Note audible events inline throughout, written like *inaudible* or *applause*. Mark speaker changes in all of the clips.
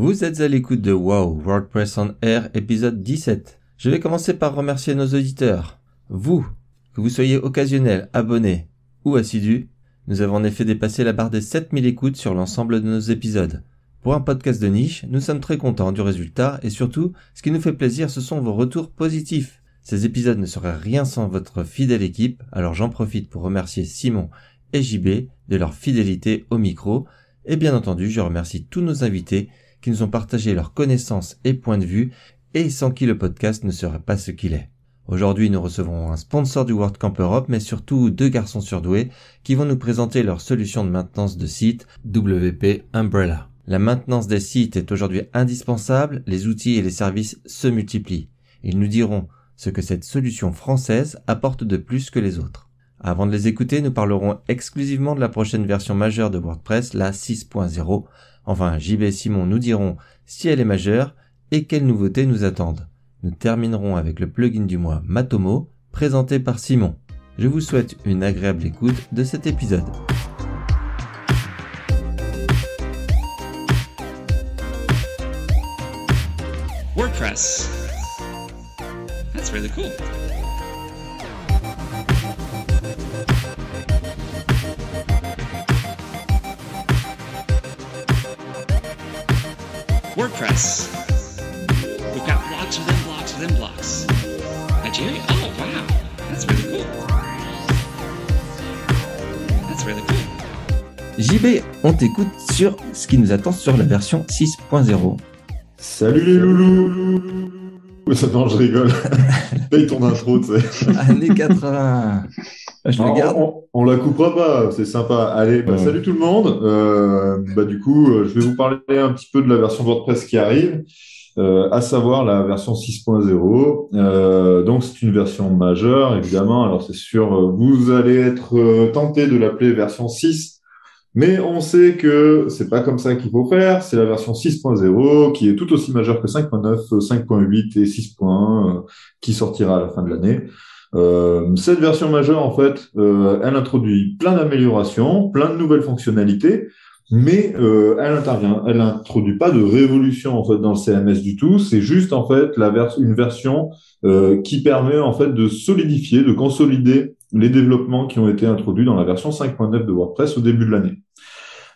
Speaker 1: Vous êtes à l'écoute de Wow WordPress on Air épisode 17. Je vais commencer par remercier nos auditeurs. Vous, que vous soyez occasionnel, abonné ou assidu, nous avons en effet dépassé la barre des 7000 écoutes sur l'ensemble de nos épisodes. Pour un podcast de niche, nous sommes très contents du résultat et surtout, ce qui nous fait plaisir, ce sont vos retours positifs. Ces épisodes ne seraient rien sans votre fidèle équipe, alors j'en profite pour remercier Simon et JB de leur fidélité au micro, et bien entendu je remercie tous nos invités qui nous ont partagé leurs connaissances et points de vue, et sans qui le podcast ne serait pas ce qu'il est. Aujourd'hui, nous recevons un sponsor du WordCamp Europe, mais surtout deux garçons surdoués qui vont nous présenter leur solution de maintenance de site WP Umbrella. La maintenance des sites est aujourd'hui indispensable, les outils et les services se multiplient. Ils nous diront ce que cette solution française apporte de plus que les autres. Avant de les écouter, nous parlerons exclusivement de la prochaine version majeure de WordPress, la 6.0. Enfin, JB et Simon nous diront si elle est majeure et quelles nouveautés nous attendent. Nous terminerons avec le plugin du mois Matomo, présenté par Simon. Je vous souhaite une agréable écoute de cet épisode.
Speaker 2: WordPress. WordPress. We've got blocks within blocks within blocks. Nigeria? Oh, wow. That's really cool. That's really cool.
Speaker 1: JB, on t'écoute sur ce qui nous attend sur la version 6.0.
Speaker 3: Salut les loulous Ça non, je rigole. *laughs* Paye ton intro, tu sais.
Speaker 1: Années 80. Je garde.
Speaker 3: on, on la coupera pas, c'est sympa. Allez, bah,
Speaker 1: Ouais.
Speaker 3: salut tout le monde. Euh, bah, du coup, euh, je vais vous parler un petit peu de la version WordPress qui arrive, euh, à savoir la version 6.0. Euh, donc, c'est une version majeure, évidemment. Alors, c'est sûr, vous allez être tenté de l'appeler version 6. Mais on sait que c'est pas comme ça qu'il faut faire. C'est la version 6.0 qui est tout aussi majeure que 5.9, 5.8 et 6.1 euh, qui sortira à la fin de l'année. Euh, cette version majeure, en fait, euh, elle introduit plein d'améliorations, plein de nouvelles fonctionnalités, mais euh, elle intervient, elle introduit pas de révolution en fait dans le CMS du tout. C'est juste en fait la vers- une version euh, qui permet en fait de solidifier, de consolider les développements qui ont été introduits dans la version 5.9 de WordPress au début de l'année.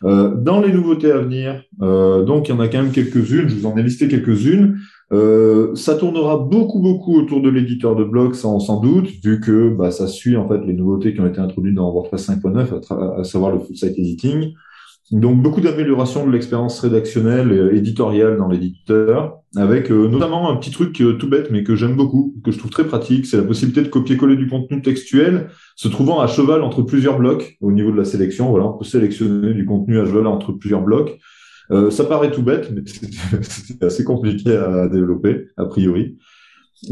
Speaker 3: Euh, dans les nouveautés à venir, euh, donc il y en a quand même quelques-unes, je vous en ai listé quelques-unes. Euh, ça tournera beaucoup beaucoup autour de l'éditeur de blog, sans, sans doute, vu que bah, ça suit en fait les nouveautés qui ont été introduites dans WordPress 5.9, à, savoir le full site editing. Donc beaucoup d'améliorations de l'expérience rédactionnelle et éditoriale dans l'éditeur, avec euh, notamment un petit truc euh, tout bête mais que j'aime beaucoup, que je trouve très pratique, c'est la possibilité de copier-coller du contenu textuel se trouvant à cheval entre plusieurs blocs au niveau de la sélection. Voilà, on peut sélectionner du contenu à cheval entre plusieurs blocs. Euh, ça paraît tout bête, mais *laughs* c'était assez compliqué à développer, a priori.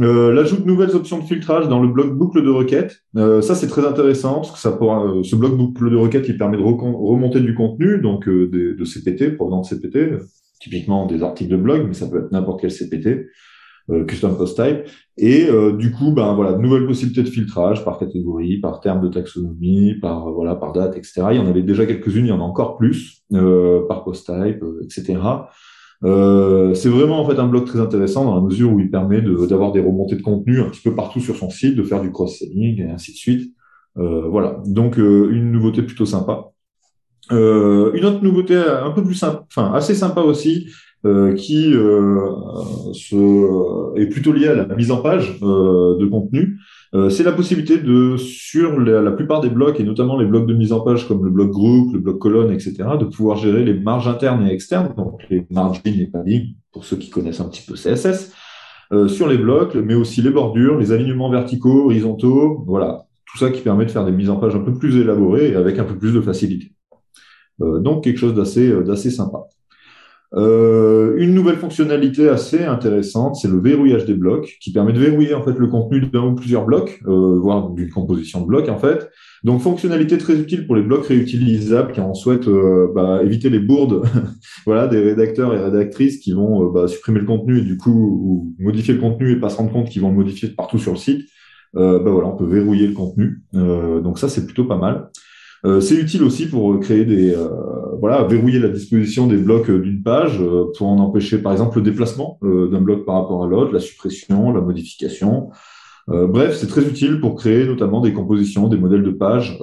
Speaker 3: Euh, L'ajout de nouvelles options de filtrage dans le bloc boucle de requête, euh, ça c'est très intéressant parce que ça ce bloc boucle de requête il permet de remonter du contenu, donc de CPT, provenant de CPT, typiquement des articles de blog, mais ça peut être n'importe quel CPT, custom post type, et euh, du coup ben voilà, de nouvelles possibilités de filtrage par catégorie, par terme de taxonomie, par euh, voilà par date, etc. Il y en avait déjà quelques-unes, il y en a encore plus euh, par post type, etc. Euh, c'est vraiment en fait un bloc très intéressant dans la mesure où il permet d'avoir des remontées de contenu un petit peu partout sur son site, de faire du cross-selling et ainsi de suite. Euh, voilà, donc euh, une nouveauté plutôt sympa. Une autre nouveauté un peu plus sympa, enfin assez sympa aussi, euh, qui euh, se, est plutôt liée à la mise en page euh, de contenu. Euh, c'est la possibilité de, sur la, la plupart des blocs, et notamment les blocs de mise en page comme le bloc groupe, le bloc colonne, etc., de pouvoir gérer les marges internes et externes, donc les margins et padding, pour ceux qui connaissent un petit peu CSS, euh, sur les blocs, mais aussi les bordures, les alignements verticaux, horizontaux, voilà, tout ça qui permet de faire des mises en page un peu plus élaborées et avec un peu plus de facilité. Euh, donc quelque chose d'assez euh, d'assez sympa. Euh, une nouvelle fonctionnalité assez intéressante, c'est le verrouillage des blocs, qui permet de verrouiller en fait le contenu d'un ou plusieurs blocs, euh, voire d'une composition de blocs en fait. Donc fonctionnalité très utile pour les blocs réutilisables qui en souhaitent euh, bah, éviter les bourdes, *laughs* voilà, des rédacteurs et rédactrices qui vont euh, bah, supprimer le contenu et du coup ou modifier le contenu et pas se rendre compte qu'ils vont le modifier partout sur le site. Euh, bah voilà, on peut verrouiller le contenu. Donc ça c'est plutôt pas mal. C'est utile aussi pour créer des voilà verrouiller la disposition des blocs d'une page pour en empêcher par exemple le déplacement d'un bloc par rapport à l'autre, la suppression, la modification. bref, c'est très utile pour créer notamment des compositions, des modèles de pages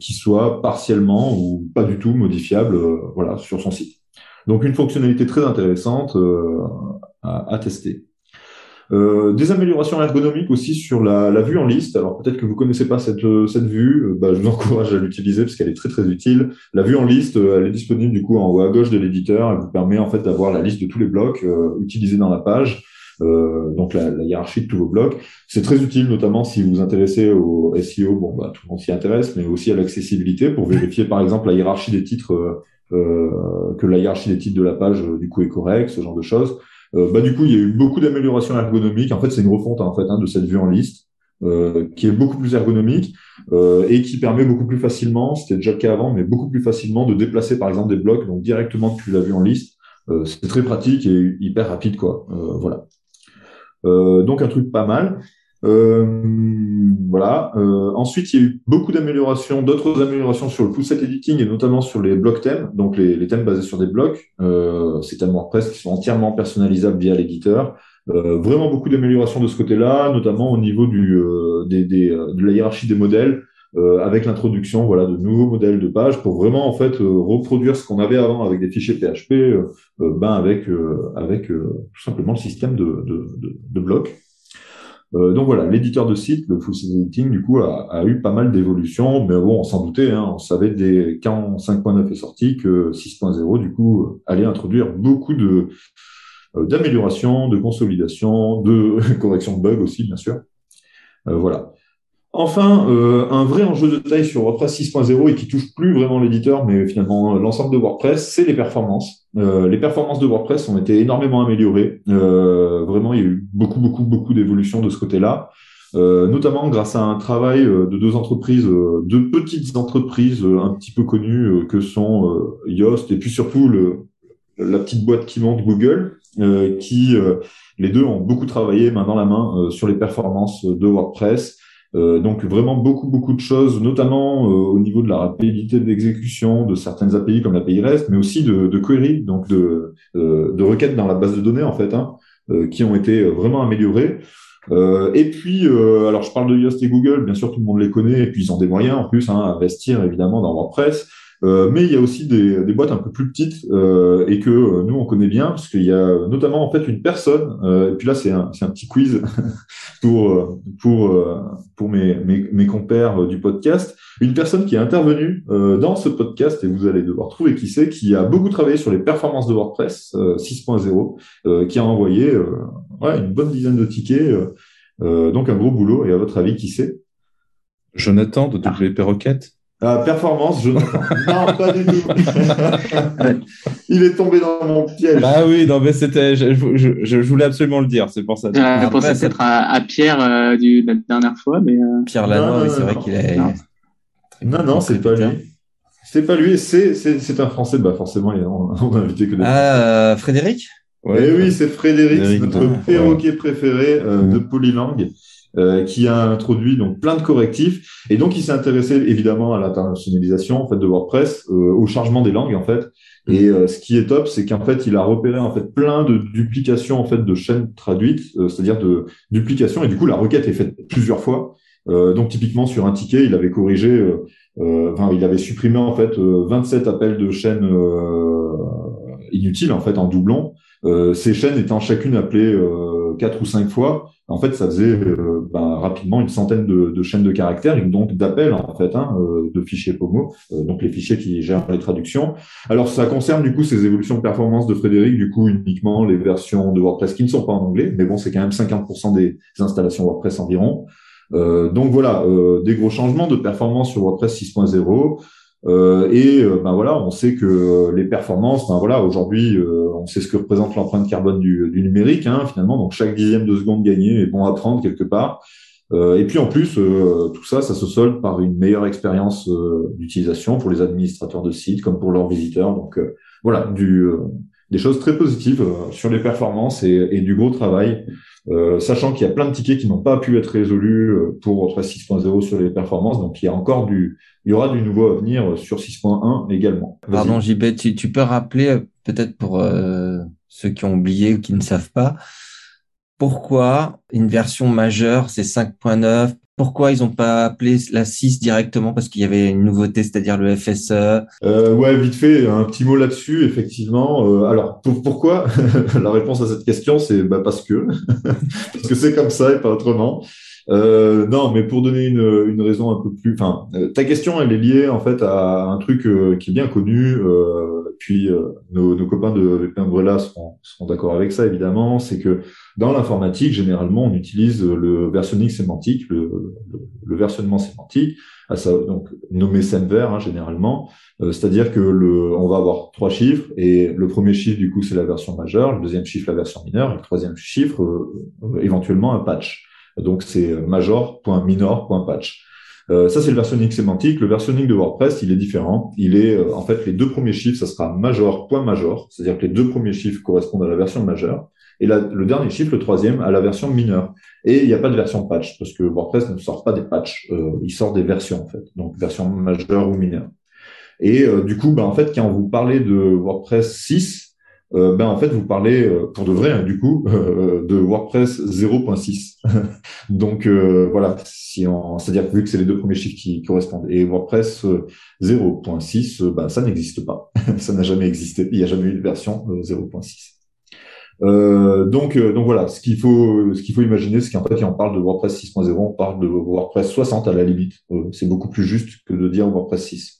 Speaker 3: qui soient partiellement ou pas du tout modifiables voilà sur son site. Donc une fonctionnalité très intéressante à, à tester. Euh, des améliorations ergonomiques aussi sur la, la vue en liste. Alors peut-être que vous connaissez pas cette, euh, cette vue, euh, bah, je vous *laughs* encourage à l'utiliser parce qu'elle est très très utile. La vue en liste, elle est disponible du coup en haut à gauche de l'éditeur. Elle vous permet en fait d'avoir la liste de tous les blocs utilisés dans la page. Euh, donc la, la, hiérarchie de tous vos blocs. C'est très utile, notamment si vous vous intéressez au SEO, bon bah tout le monde s'y intéresse, mais aussi à l'accessibilité pour vérifier par exemple la hiérarchie des titres, euh, que la hiérarchie des titres de la page du coup est correcte, ce genre de choses. Euh, bah, du coup, il y a eu beaucoup d'améliorations ergonomiques. En fait, c'est une refonte en fait hein, de cette vue en liste. Euh, qui est beaucoup plus ergonomique euh, et qui permet beaucoup plus facilement, c'était déjà le cas avant, mais beaucoup plus facilement de déplacer par exemple des blocs donc directement depuis la vue en liste. Euh, c'est très pratique et hyper rapide quoi. Euh, voilà. donc un truc pas mal. Euh, voilà. Euh, ensuite, il y a eu beaucoup d'améliorations, d'autres améliorations sur le full-set editing et notamment sur les blocs thèmes, donc les, thèmes basés sur des blocs. Euh, c'est thèmes WordPress qui sont entièrement personnalisables via l'éditeur. Euh, vraiment beaucoup d'améliorations de ce côté-là, notamment au niveau du, euh, des, des, de la hiérarchie des modèles, avec l'introduction voilà de nouveaux modèles de pages pour vraiment en fait reproduire ce qu'on avait avant avec des fichiers PHP, ben avec avec tout simplement le système de, de, de blocs. Euh, donc voilà, l'éditeur de site, le Full Editing, du coup, a, eu pas mal d'évolutions, mais bon, on s'en doutait, hein, on savait dès quand 5.9 est sorti que 6.0, du coup, allait introduire beaucoup de euh, d'améliorations, de consolidation, de *laughs* correction de bugs aussi, bien sûr. Euh, voilà. Enfin, euh, un vrai enjeu de taille sur WordPress 6.0 et qui touche plus vraiment l'éditeur, mais finalement l'ensemble de WordPress, c'est les performances. Euh, les performances de WordPress ont été énormément améliorées. Euh, vraiment, il y a eu beaucoup, beaucoup, beaucoup d'évolutions de ce côté-là, notamment grâce à un travail de deux entreprises, deux petites entreprises un petit peu connues que sont Yoast et puis surtout la petite boîte qui monte Google, qui les deux ont beaucoup travaillé main dans la main sur les performances de WordPress. Euh, donc vraiment beaucoup beaucoup de choses, notamment euh, au niveau de la rapidité d'exécution de certaines API comme l'API REST, mais aussi de, de queries, donc de, euh, de requêtes dans la base de données en fait, hein, qui ont été vraiment améliorées. et puis, alors je parle de Yoast et Google, bien sûr tout le monde les connaît, et puis ils ont des moyens en plus hein, à investir évidemment dans WordPress. Euh, mais il y a aussi des, des, boîtes un peu plus petites euh, et que euh, nous on connaît bien parce qu'il y a notamment en fait une personne et puis là c'est un, un petit quiz *laughs* pour pour pour mes, mes, mes compères du podcast. Une personne qui est intervenue dans ce podcast et vous allez devoir trouver qui c'est qui a beaucoup travaillé sur les performances de WordPress 6.0 qui a envoyé ouais, une bonne dizaine de tickets donc un gros boulot. Et à votre avis qui c'est?
Speaker 4: Jonathan de WP Rocket?
Speaker 3: Euh, performance, je *laughs* non, pas du tout. *laughs* Il est tombé dans mon piège.
Speaker 4: Ah oui, non, mais c'était, je, je, je, voulais absolument le dire, c'est pour ça.
Speaker 5: Je pensais peut-être à, à, Pierre euh, du, la dernière fois, mais. Euh...
Speaker 1: Pierre Lanois, c'est vrai qu'il est.
Speaker 3: Non, non, c'est pas lui. C'est pas lui, c'est, c'est, un Français, bah forcément, on, a invité que des.
Speaker 1: Ah, Frédéric?
Speaker 3: Ouais, Eh oui, c'est Frédéric, notre perroquet préféré euh, de Polylang. Euh, qui a introduit donc plein de correctifs et donc il s'est intéressé évidemment à l'internationalisation en fait de WordPress, euh, au chargement des langues en fait. Et euh, ce qui est top, c'est qu'en fait il a repéré en fait plein de duplications en fait de chaînes traduites, c'est-à-dire de duplications et du coup la requête est faite plusieurs fois. donc typiquement sur un ticket, il avait corrigé, enfin il avait supprimé en fait 27 appels de chaînes inutiles en fait en doublon. ces chaînes étant chacune appelées quatre ou cinq fois, en fait, ça faisait euh, ben, rapidement une centaine de, chaînes de caractères donc d'appels en fait hein, euh, de fichiers POMO, euh, donc les fichiers qui gèrent les traductions. Alors ça concerne du coup ces évolutions de performance de Frédéric, du coup uniquement les versions de WordPress qui ne sont pas en anglais, mais bon c'est quand même 50% des installations WordPress environ. donc voilà, des gros changements de performance sur WordPress 6.0. Euh, et euh, ben voilà, on sait que les performances, ben voilà, aujourd'hui, euh, on sait ce que représente l'empreinte carbone du, du numérique, hein, finalement. Donc chaque dixième de seconde gagnée est bon à prendre quelque part. et puis en plus, tout ça, ça se solde par une meilleure expérience d'utilisation pour les administrateurs de sites comme pour leurs visiteurs. Donc voilà, du des choses très positives euh, sur les performances et, et du gros travail, euh, sachant qu'il y a plein de tickets qui n'ont pas pu être résolus euh, pour WordPress 6.0 sur les performances. Donc il y a encore du, il y aura du nouveau à venir sur 6.1 également.
Speaker 1: Pardon, JB, tu, tu peux rappeler euh, peut-être pour euh, ceux qui ont oublié ou qui ne savent pas, pourquoi une version majeure, c'est 5.9 Pourquoi ils n'ont pas appelé la 6 directement? Parce qu'il y avait une nouveauté, c'est-à-dire le FSE.
Speaker 3: Euh, ouais, vite fait, un petit mot là-dessus, effectivement. Euh, alors, pour- pourquoi? *laughs* La réponse à cette question, c'est bah, parce que, *laughs* parce que c'est comme ça et pas autrement. Euh, non, mais pour donner une, une raison un peu plus, enfin, euh, ta question, elle est liée en fait à un truc euh, qui est bien connu. Euh, puis euh, nos, nos copains de VP Umbrella seront, seront d'accord avec ça, évidemment. C'est que dans l'informatique, généralement, on utilise le versionning sémantique, le, le, versionnement sémantique, à ça, donc nommé SEMVer hein, généralement. Euh, C'est-à-dire que le, on va avoir trois chiffres et le premier chiffre du coup c'est la version majeure, le deuxième chiffre la version mineure, et le troisième chiffre éventuellement un patch. Donc c'est major.minor.patch. Euh, ça c'est le versionning sémantique. Le versionning de WordPress il est différent. Il est euh, en fait les deux premiers chiffres ça sera major.major, c'est-à-dire que les deux premiers chiffres correspondent à la version majeure et le dernier chiffre, le troisième, à la version mineure. Et il n'y a pas de version patch parce que WordPress ne sort pas des patchs, euh, il sort des versions en fait, donc version majeure ou mineure. Et euh, du coup, ben, en fait, quand vous parlez de WordPress 6, euh, ben, en fait, vous parlez euh, pour de vrai, hein, du coup, *laughs* euh, de WordPress 0.6. *laughs* Donc voilà, si c'est-à-dire vu que c'est les deux premiers chiffres qui correspondent. Et WordPress euh, 0.6, euh, ben, ça n'existe pas. *laughs* ça n'a jamais existé. Il n'y a jamais eu de version euh, 0.6. Euh, donc, donc voilà, ce qu'il faut, ce qu'il faut imaginer, c'est qu'en fait, quand on parle de WordPress 6.0, on parle de WordPress 60 à la limite. C'est beaucoup plus juste que de dire WordPress 6.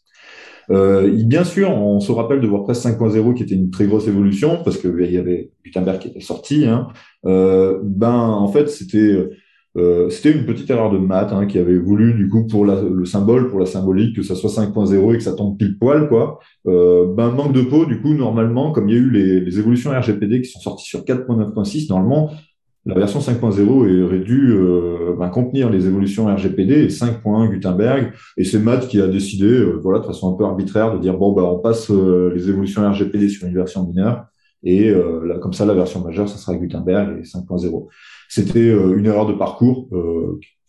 Speaker 3: Euh, bien sûr, on se rappelle de WordPress 5.0 qui était une très grosse évolution parce que il y avait Gutenberg qui était sorti. Hein. Euh, ben, en fait, c'était euh, c'était une petite erreur de maths hein, qui avait voulu du coup pour le symbole, pour la symbolique, que ça soit 5.0 et que ça tombe pile poil quoi. Euh, ben manque de peau, du coup normalement, comme il y a eu les évolutions RGPD qui sont sorties sur 4.9.6, normalement la version 5.0 aurait dû euh, ben, contenir les évolutions RGPD et 5.1 Gutenberg. Et c'est Matt qui a décidé, euh, voilà, de façon un peu arbitraire, de dire bon bah on passe euh, les évolutions RGPD sur une version mineure et euh, là, comme ça la version majeure ça sera Gutenberg et 5.0. C'était une erreur de parcours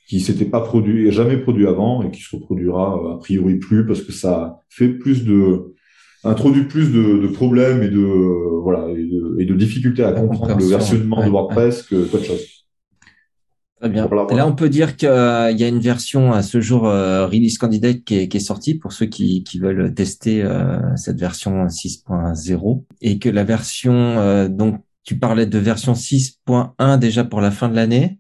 Speaker 3: qui s'était pas produit, jamais produit avant et qui se reproduira a priori plus parce que ça fait plus de introduit plus de, de problèmes et de euh, voilà et de, et de difficultés à comprendre le versionnement
Speaker 1: ouais,
Speaker 3: de WordPress que qu'autre chose.
Speaker 1: Très bien.
Speaker 3: Voilà,
Speaker 1: Et
Speaker 3: voilà.
Speaker 1: là, on peut dire qu'il y a une version à ce jour euh, release candidate qui est, qui est sortie pour ceux qui, qui veulent tester euh, cette version 6.0 et que la version euh, donc tu parlais de version 6.1 déjà pour la fin de l'année,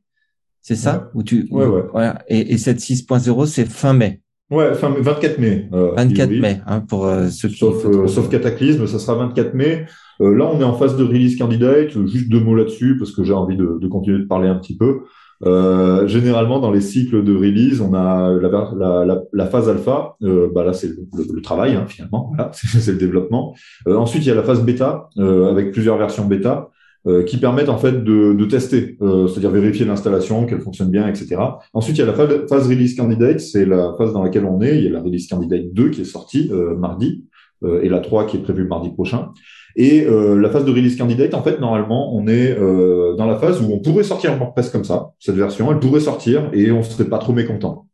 Speaker 1: c'est ça? Ou tu
Speaker 3: Ouais, ouais.
Speaker 1: voilà. Et, et cette 6.0 c'est fin mai,
Speaker 3: Ouais, fin 24 mai. euh,
Speaker 1: 24
Speaker 3: oui.
Speaker 1: mai hein, pour euh, ceux qui
Speaker 3: Sauf, euh, sauf cataclysme, ça sera 24 mai. Euh, là, on est en phase de release candidate. Juste deux mots là-dessus parce que j'ai envie de, de continuer de parler un petit peu. Euh, généralement, dans les cycles de release, on a la, la, la, la phase alpha. Euh, bah là, c'est le, le- le travail hein, finalement. Voilà, *laughs* c'est le développement. Euh, ensuite, il y a la phase bêta euh, avec plusieurs versions bêta euh, qui permettent en fait de, de tester, euh, c'est-à-dire vérifier l'installation, qu'elle fonctionne bien, etc. Ensuite, il y a la phase, release candidate, c'est la phase dans laquelle on est. Il y a la release candidate 2 qui est sortie euh, mardi euh, et la 3 qui est prévue mardi prochain. Et euh, la phase de release candidate, en fait, normalement, on est euh, dans la phase où on pourrait sortir WordPress comme ça, cette version, elle pourrait sortir et on serait pas trop mécontent.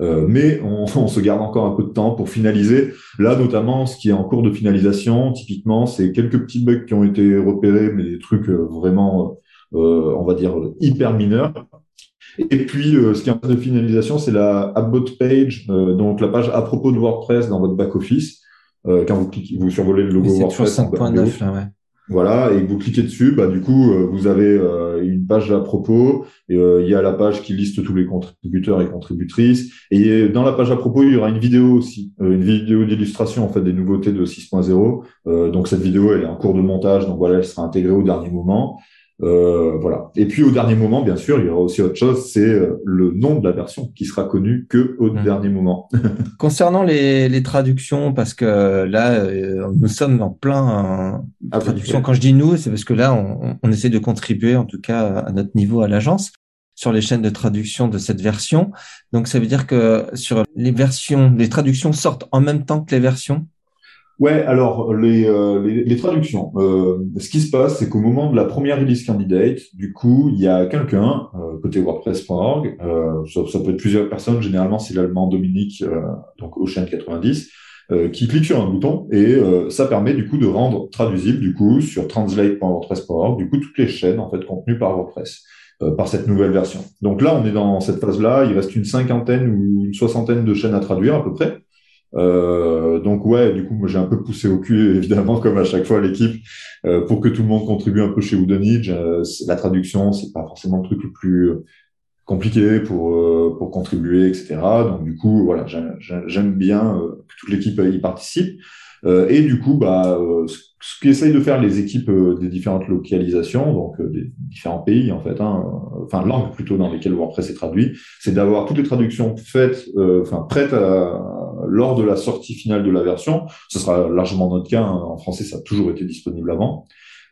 Speaker 3: Euh, mais on, *laughs* on se garde encore un peu de temps pour finaliser. Là, notamment, ce qui est en cours de finalisation, typiquement, c'est quelques petits bugs qui ont été repérés, mais des trucs euh, vraiment, euh, on va dire, hyper mineurs. Et puis, euh, ce qui est en phase de finalisation, c'est la About Page, euh, donc la page à propos de WordPress dans votre back-office. Euh, quand vous cliquez, vous survolez le logo
Speaker 1: c'est toujours
Speaker 3: WordPress. en haut.
Speaker 1: 5.9 là, ouais.
Speaker 3: Voilà, et vous cliquez dessus, bah du coup, euh, vous avez euh, une page à propos. euh, il y a la page qui liste tous les contributeurs et contributrices. Et dans la page à propos, il y aura une vidéo aussi, une vidéo d'illustration en fait des nouveautés de 6.0. Euh, donc cette vidéo, elle est en cours de montage, donc voilà, elle sera intégrée au dernier moment. Euh, voilà. Et puis au dernier moment, bien sûr, il y aura aussi autre chose, c'est euh, le nom de la version qui sera connu que au
Speaker 1: Mhm.
Speaker 3: dernier moment. *laughs*
Speaker 1: Concernant les, les traductions, parce que là, euh, nous sommes en plein euh,
Speaker 3: Ah,
Speaker 1: traduction. Quand je dis nous, c'est parce que là, on, on essaie de contribuer, en tout cas, à notre niveau à l'agence, sur les chaînes de traduction de cette version. Donc, ça veut dire que sur les versions, les traductions sortent en même temps que les versions?
Speaker 3: Ouais, alors les, euh, les, traductions. Euh, ce qui se passe, c'est qu'au moment de la première release candidate, du coup, il y a quelqu'un euh, côté WordPress.org, euh, ça, ça peut être plusieurs personnes. Généralement, c'est l'allemand Dominique, euh, donc Ocean 90, euh, qui clique sur un bouton et ça permet du coup de rendre traduisible du coup sur translate.wordpress.org du coup toutes les chaînes en fait contenues par WordPress par cette nouvelle version. Donc là, on est dans cette phase-là. Il reste une cinquantaine ou une soixantaine de chaînes à traduire à peu près. Euh, donc ouais, du coup, moi j'ai un peu poussé au cul, *laughs* évidemment, comme à chaque fois l'équipe, euh, pour que tout le monde contribue un peu chez Udonage. Euh, la traduction, c'est pas forcément le truc le plus euh, compliqué pour euh, pour contribuer, etc. Donc du coup, voilà, j'ai- j'ai- j'aime bien que toute l'équipe y participe. Et du coup, bah, ce qu'essayent de faire les équipes euh, des différentes localisations, donc euh, des différents pays en fait, hein, enfin langues plutôt dans lesquelles WordPress est traduit, c'est d'avoir toutes les traductions faites, euh, enfin prêtes à, lors de la sortie finale de la version. Ce sera largement notre cas. hein. En français, ça a toujours été disponible avant.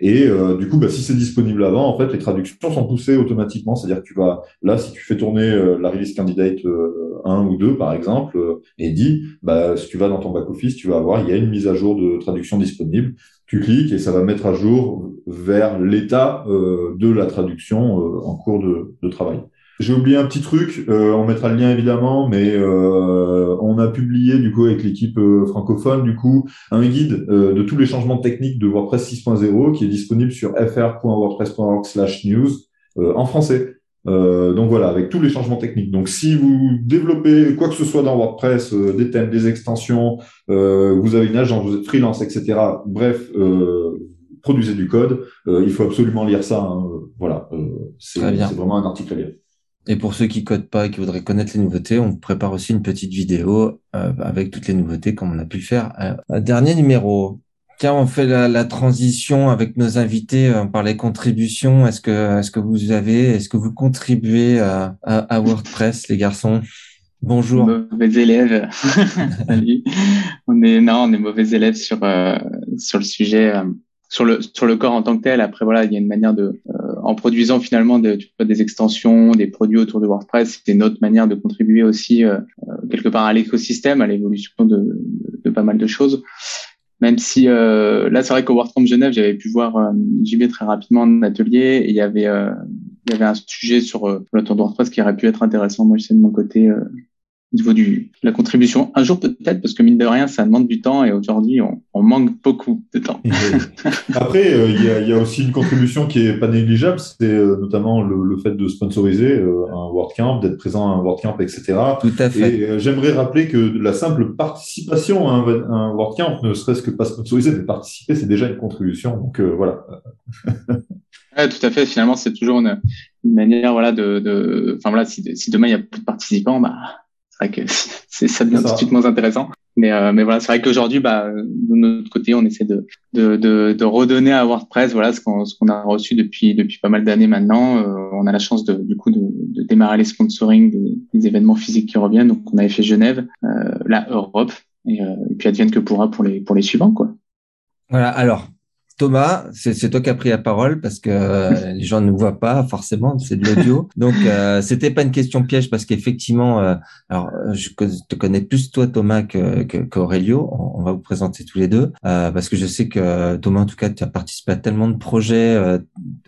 Speaker 3: Et euh, du coup, bah, si c'est disponible avant, en fait, les traductions sont poussées automatiquement. C'est-à-dire que tu vas, là, si tu fais tourner euh, la release candidate euh, 1 ou 2, par exemple, euh, et dit, bah, si tu vas dans ton back-office, tu vas avoir, il y a une mise à jour de traduction disponible. Tu cliques et ça va mettre à jour vers l'état euh, de la traduction euh, en cours de, de travail. J'ai oublié un petit truc, euh, on mettra le lien évidemment, mais euh, on a publié du coup avec l'équipe euh, francophone du coup un guide euh, de tous les changements techniques de WordPress 6.0 qui est disponible sur fr.wordpress.org/news en français. Euh, donc voilà, avec tous les changements techniques. Donc si vous développez quoi que ce soit dans WordPress, euh, des thèmes, des extensions, euh, vous avez une agence, vous êtes freelance, etc. Bref, euh, produisez du code. euh, il faut absolument lire ça. hein. Voilà, euh, c'est vraiment un article à lire.
Speaker 1: Et pour ceux qui codent pas et qui voudraient connaître les nouveautés, on prépare aussi une petite vidéo euh, avec toutes les nouveautés comme on a pu le faire. Dernier numéro. Tiens, on fait la, la transition avec nos invités euh, par les contributions. Est-ce que, est-ce que vous avez, est-ce que vous contribuez à, à, à WordPress, les garçons? Bonjour.
Speaker 5: Mauvais élèves. *laughs* Salut. On est non, on est mauvais élèves sur euh, sur le sujet, euh, sur le sur le corps en tant que tel. Après voilà, il y a une manière de, euh, en produisant finalement de, des extensions, des produits autour de WordPress, c'est une autre manière de contribuer aussi euh, quelque part à l'écosystème, à l'évolution de, de, de pas mal de choses. Même si euh, là, c'est vrai qu'au WordCamp Genève, j'avais pu voir euh, JB très rapidement en atelier et il y avait euh, il y avait un sujet sur euh, le tour de WordPress qui aurait pu être intéressant. Moi, je sais de mon côté niveau du de la contribution. Un jour peut-être, parce que mine de rien, ça demande du temps et aujourd'hui, on, on manque beaucoup de temps. *laughs*
Speaker 3: Après, euh, il y, a, il y a aussi une contribution qui est pas négligeable, c'est euh, notamment le, le fait de sponsoriser euh, un WordCamp, d'être présent à un WordCamp, etc.
Speaker 1: Tout à fait.
Speaker 3: Et euh, j'aimerais rappeler que la simple participation à un, un WordCamp, ne serait-ce que pas sponsoriser, mais participer, c'est déjà une contribution. Donc euh, voilà. *laughs*
Speaker 5: Ouais, tout à fait. Finalement, c'est toujours une, une manière, voilà, de, de, enfin voilà, si, si demain il y a plus de participants, bah, c'est vrai que *laughs* c'est ça devient tout de suite moins intéressant. Mais, euh, mais voilà, c'est vrai qu'aujourd'hui, bah, de notre côté, on essaie de, de, de, de redonner à WordPress, voilà, ce qu'on, ce qu'on a reçu depuis, depuis pas mal d'années maintenant. Euh, on a la chance de, du coup, de, de démarrer les sponsoring des, des événements physiques qui reviennent. Donc, on avait fait Genève, euh, la Europe, et, euh, et puis advienne que pourra pour les, pour les suivants, quoi.
Speaker 1: Voilà. Alors, Thomas, c'est toi qui as pris la parole parce que euh, les gens ne nous voient pas forcément, c'est de l'audio. *laughs* Donc, euh, c'était pas une question piège parce qu'effectivement, euh, alors je te connais plus toi Thomas que que- qu'Aurelio. On, on va vous présenter tous les deux euh, parce que je sais que Thomas, en tout cas, tu as participé à tellement de projets euh,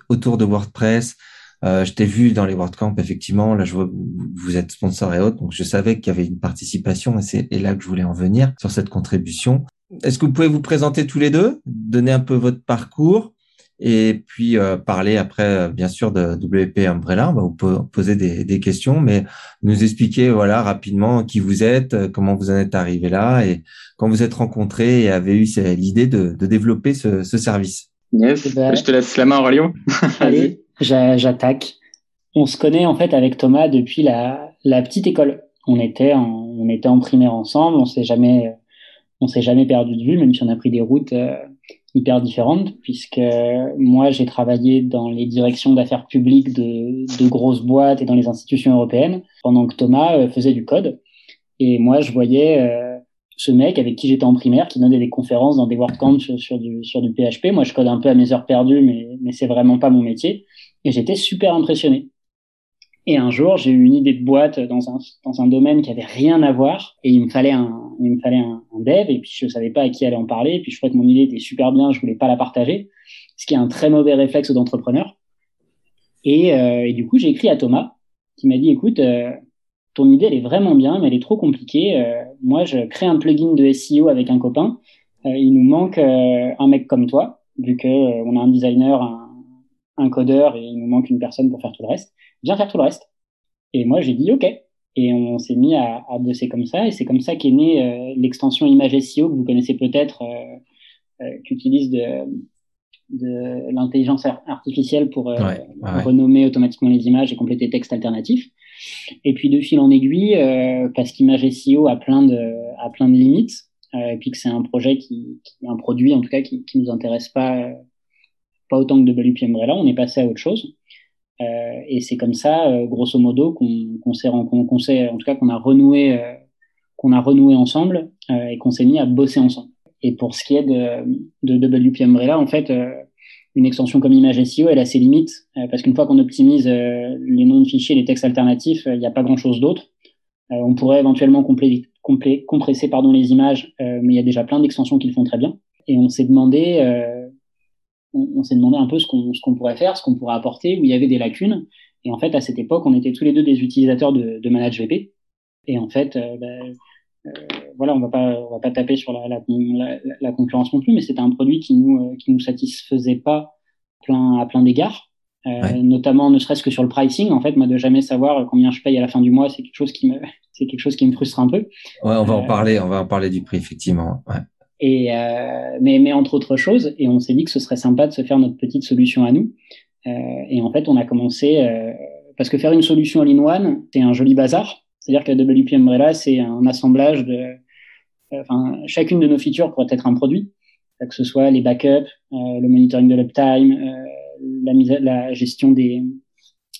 Speaker 1: autour de WordPress. Euh, je t'ai vu dans les WordCamp, effectivement. Là, je vois vous- êtes sponsor et autres, donc je savais qu'il y avait une participation et c'est là que je voulais en venir sur cette contribution. Est-ce que vous pouvez vous présenter tous les deux, donner un peu votre parcours et puis euh, parler après, euh, bien sûr, de WP Umbrella? On va vous po- poser des, des questions, mais nous expliquer voilà rapidement qui vous êtes, euh, comment vous en êtes arrivé là et quand vous êtes rencontrés et avez eu l'idée de, de développer ce, ce service.
Speaker 5: Yes.
Speaker 6: Eh ben-
Speaker 5: Je te laisse la main, Aurélien. *laughs*
Speaker 6: Allez, j'a- j'attaque. On se connaît en fait avec Thomas depuis la, la petite école. On était en, on était en primaire ensemble. On s'est jamais, on s'est jamais perdu de vue, même si on a pris des routes euh, hyper différentes, puisque moi j'ai travaillé dans les directions d'affaires publiques de, de grosses boîtes et dans les institutions européennes, pendant que Thomas euh, faisait du code. Et moi je voyais euh, ce mec avec qui j'étais en primaire qui donnait des conférences dans des WordCamps sur, sur du sur du PHP. Moi je code un peu à mes heures perdues, mais mais c'est vraiment pas mon métier. Et j'étais super impressionné. Et un jour, j'ai eu une idée de boîte dans un, dans un domaine qui avait rien à voir et il me fallait un, il me fallait un, un dev et puis je savais pas à qui aller en parler. Et puis je trouvais que mon idée était super bien, je voulais pas la partager, ce qui est un très mauvais réflexe d'entrepreneur. Et, euh, et, du coup, j'ai écrit à Thomas qui m'a dit, écoute, euh, ton idée, elle est vraiment bien, mais elle est trop compliquée. Euh, moi, je crée un plugin de SEO avec un copain. Euh, il nous manque un mec comme toi, vu que on a un designer, un, un codeur et il nous manque une personne pour faire tout le reste viens faire tout le reste. Et moi, j'ai dit OK. Et on s'est mis à, à, bosser comme ça. Et c'est comme ça qu'est née euh, l'extension Image SEO que vous connaissez peut-être, euh, euh, qui utilise de, de l'intelligence artificielle pour euh, ouais, ouais. renommer automatiquement les images et compléter texte alternatif. Et puis de fil en aiguille, euh, parce qu'Image SEO a plein de, a plein de limites, et puis que c'est un projet qui, qui, un produit en tout cas qui, qui nous intéresse pas, pas autant que WP Umbrella, on est passé à autre chose. Euh, et c'est comme ça, euh, grosso modo, qu'on qu s'est qu'on s'est, en tout cas, qu'on a renoué, euh, qu'on a renoué ensemble et qu'on s'est mis à bosser ensemble. Et pour ce qui est de, de WP Umbrella, en fait, une extension comme Image SEO, elle a ses limites, parce qu'une fois qu'on optimise les noms de fichiers, les textes alternatifs, il n'y a pas grand-chose d'autre. on pourrait éventuellement compresser pardon, les images, mais il y a déjà plein d'extensions qui le font très bien. Et on s'est demandé on, on s'est demandé un peu ce qu'on qu'on pourrait faire, ce qu'on pourrait apporter, où il y avait des lacunes. Et en fait, à cette époque, on était tous les deux des utilisateurs de, de ManageVP. Et en fait, euh, ben, euh, voilà, on va pas, on va pas taper sur la, la, la, la concurrence non plus, mais c'était un produit qui nous, euh, qui nous satisfaisait pas plein, à plein d'égards. Euh, ouais. notamment ne serait-ce que sur le pricing en fait moi de jamais savoir combien je paye à la fin du mois c'est quelque chose qui me *laughs* c'est quelque chose qui me frustre un peu
Speaker 1: ouais on va en parler on va en parler du prix effectivement ouais.
Speaker 6: Et euh, mais, mais entre autres choses, et on s'est dit que ce serait sympa de se faire notre petite solution à nous. Euh, et en fait, on a commencé euh, parce que faire une solution all-in-one, c'est un joli bazar. C'est-à-dire que WP Umbrella, c'est un assemblage de, enfin, chacune de nos features pourrait être un produit, que ce soit les backups, le monitoring de l'uptime, la, mise la gestion des,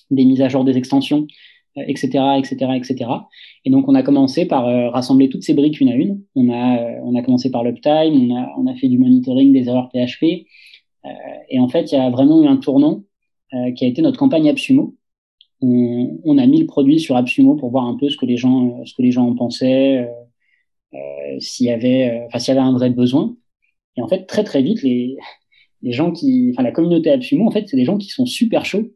Speaker 6: des mises à jour des extensions, etc., etc., etc. Et donc on a commencé par euh, rassembler toutes ces briques une à une. On a euh, on a commencé par l'uptime, on a on a fait du monitoring des erreurs PHP. Euh, et en fait, il y a vraiment eu un tournant qui a été notre campagne AppSumo. On, on, a mis le produit sur AppSumo pour voir un peu ce que les gens ce que les gens en pensaient, s'il y avait enfin s'il y avait un vrai besoin. Et en fait, très très vite, les les gens qui, enfin la communauté AppSumo, en fait, c'est des gens qui sont super chauds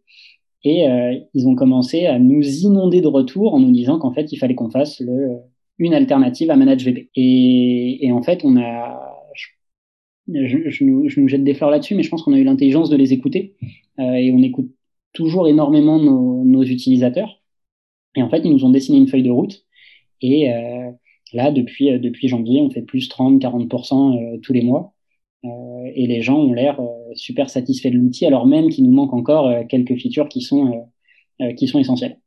Speaker 6: et euh, ils ont commencé à nous inonder de retours en nous disant qu'en fait, il fallait qu'on fasse le, une alternative à ManageVP. Et, et en fait, on a, je, je, nous, je nous jette des fleurs là-dessus, mais je pense qu'on a eu l'intelligence de les écouter. Euh, et on écoute toujours énormément nos, nos, utilisateurs. Et en fait, ils nous ont dessiné une feuille de route. Et euh, là, depuis, depuis janvier, on fait plus 30-40% euh, tous les mois. Euh, et les gens ont l'air euh, super satisfaits de l'outil, alors même qu'il nous manque encore euh, quelques features qui sont, qui sont essentielles.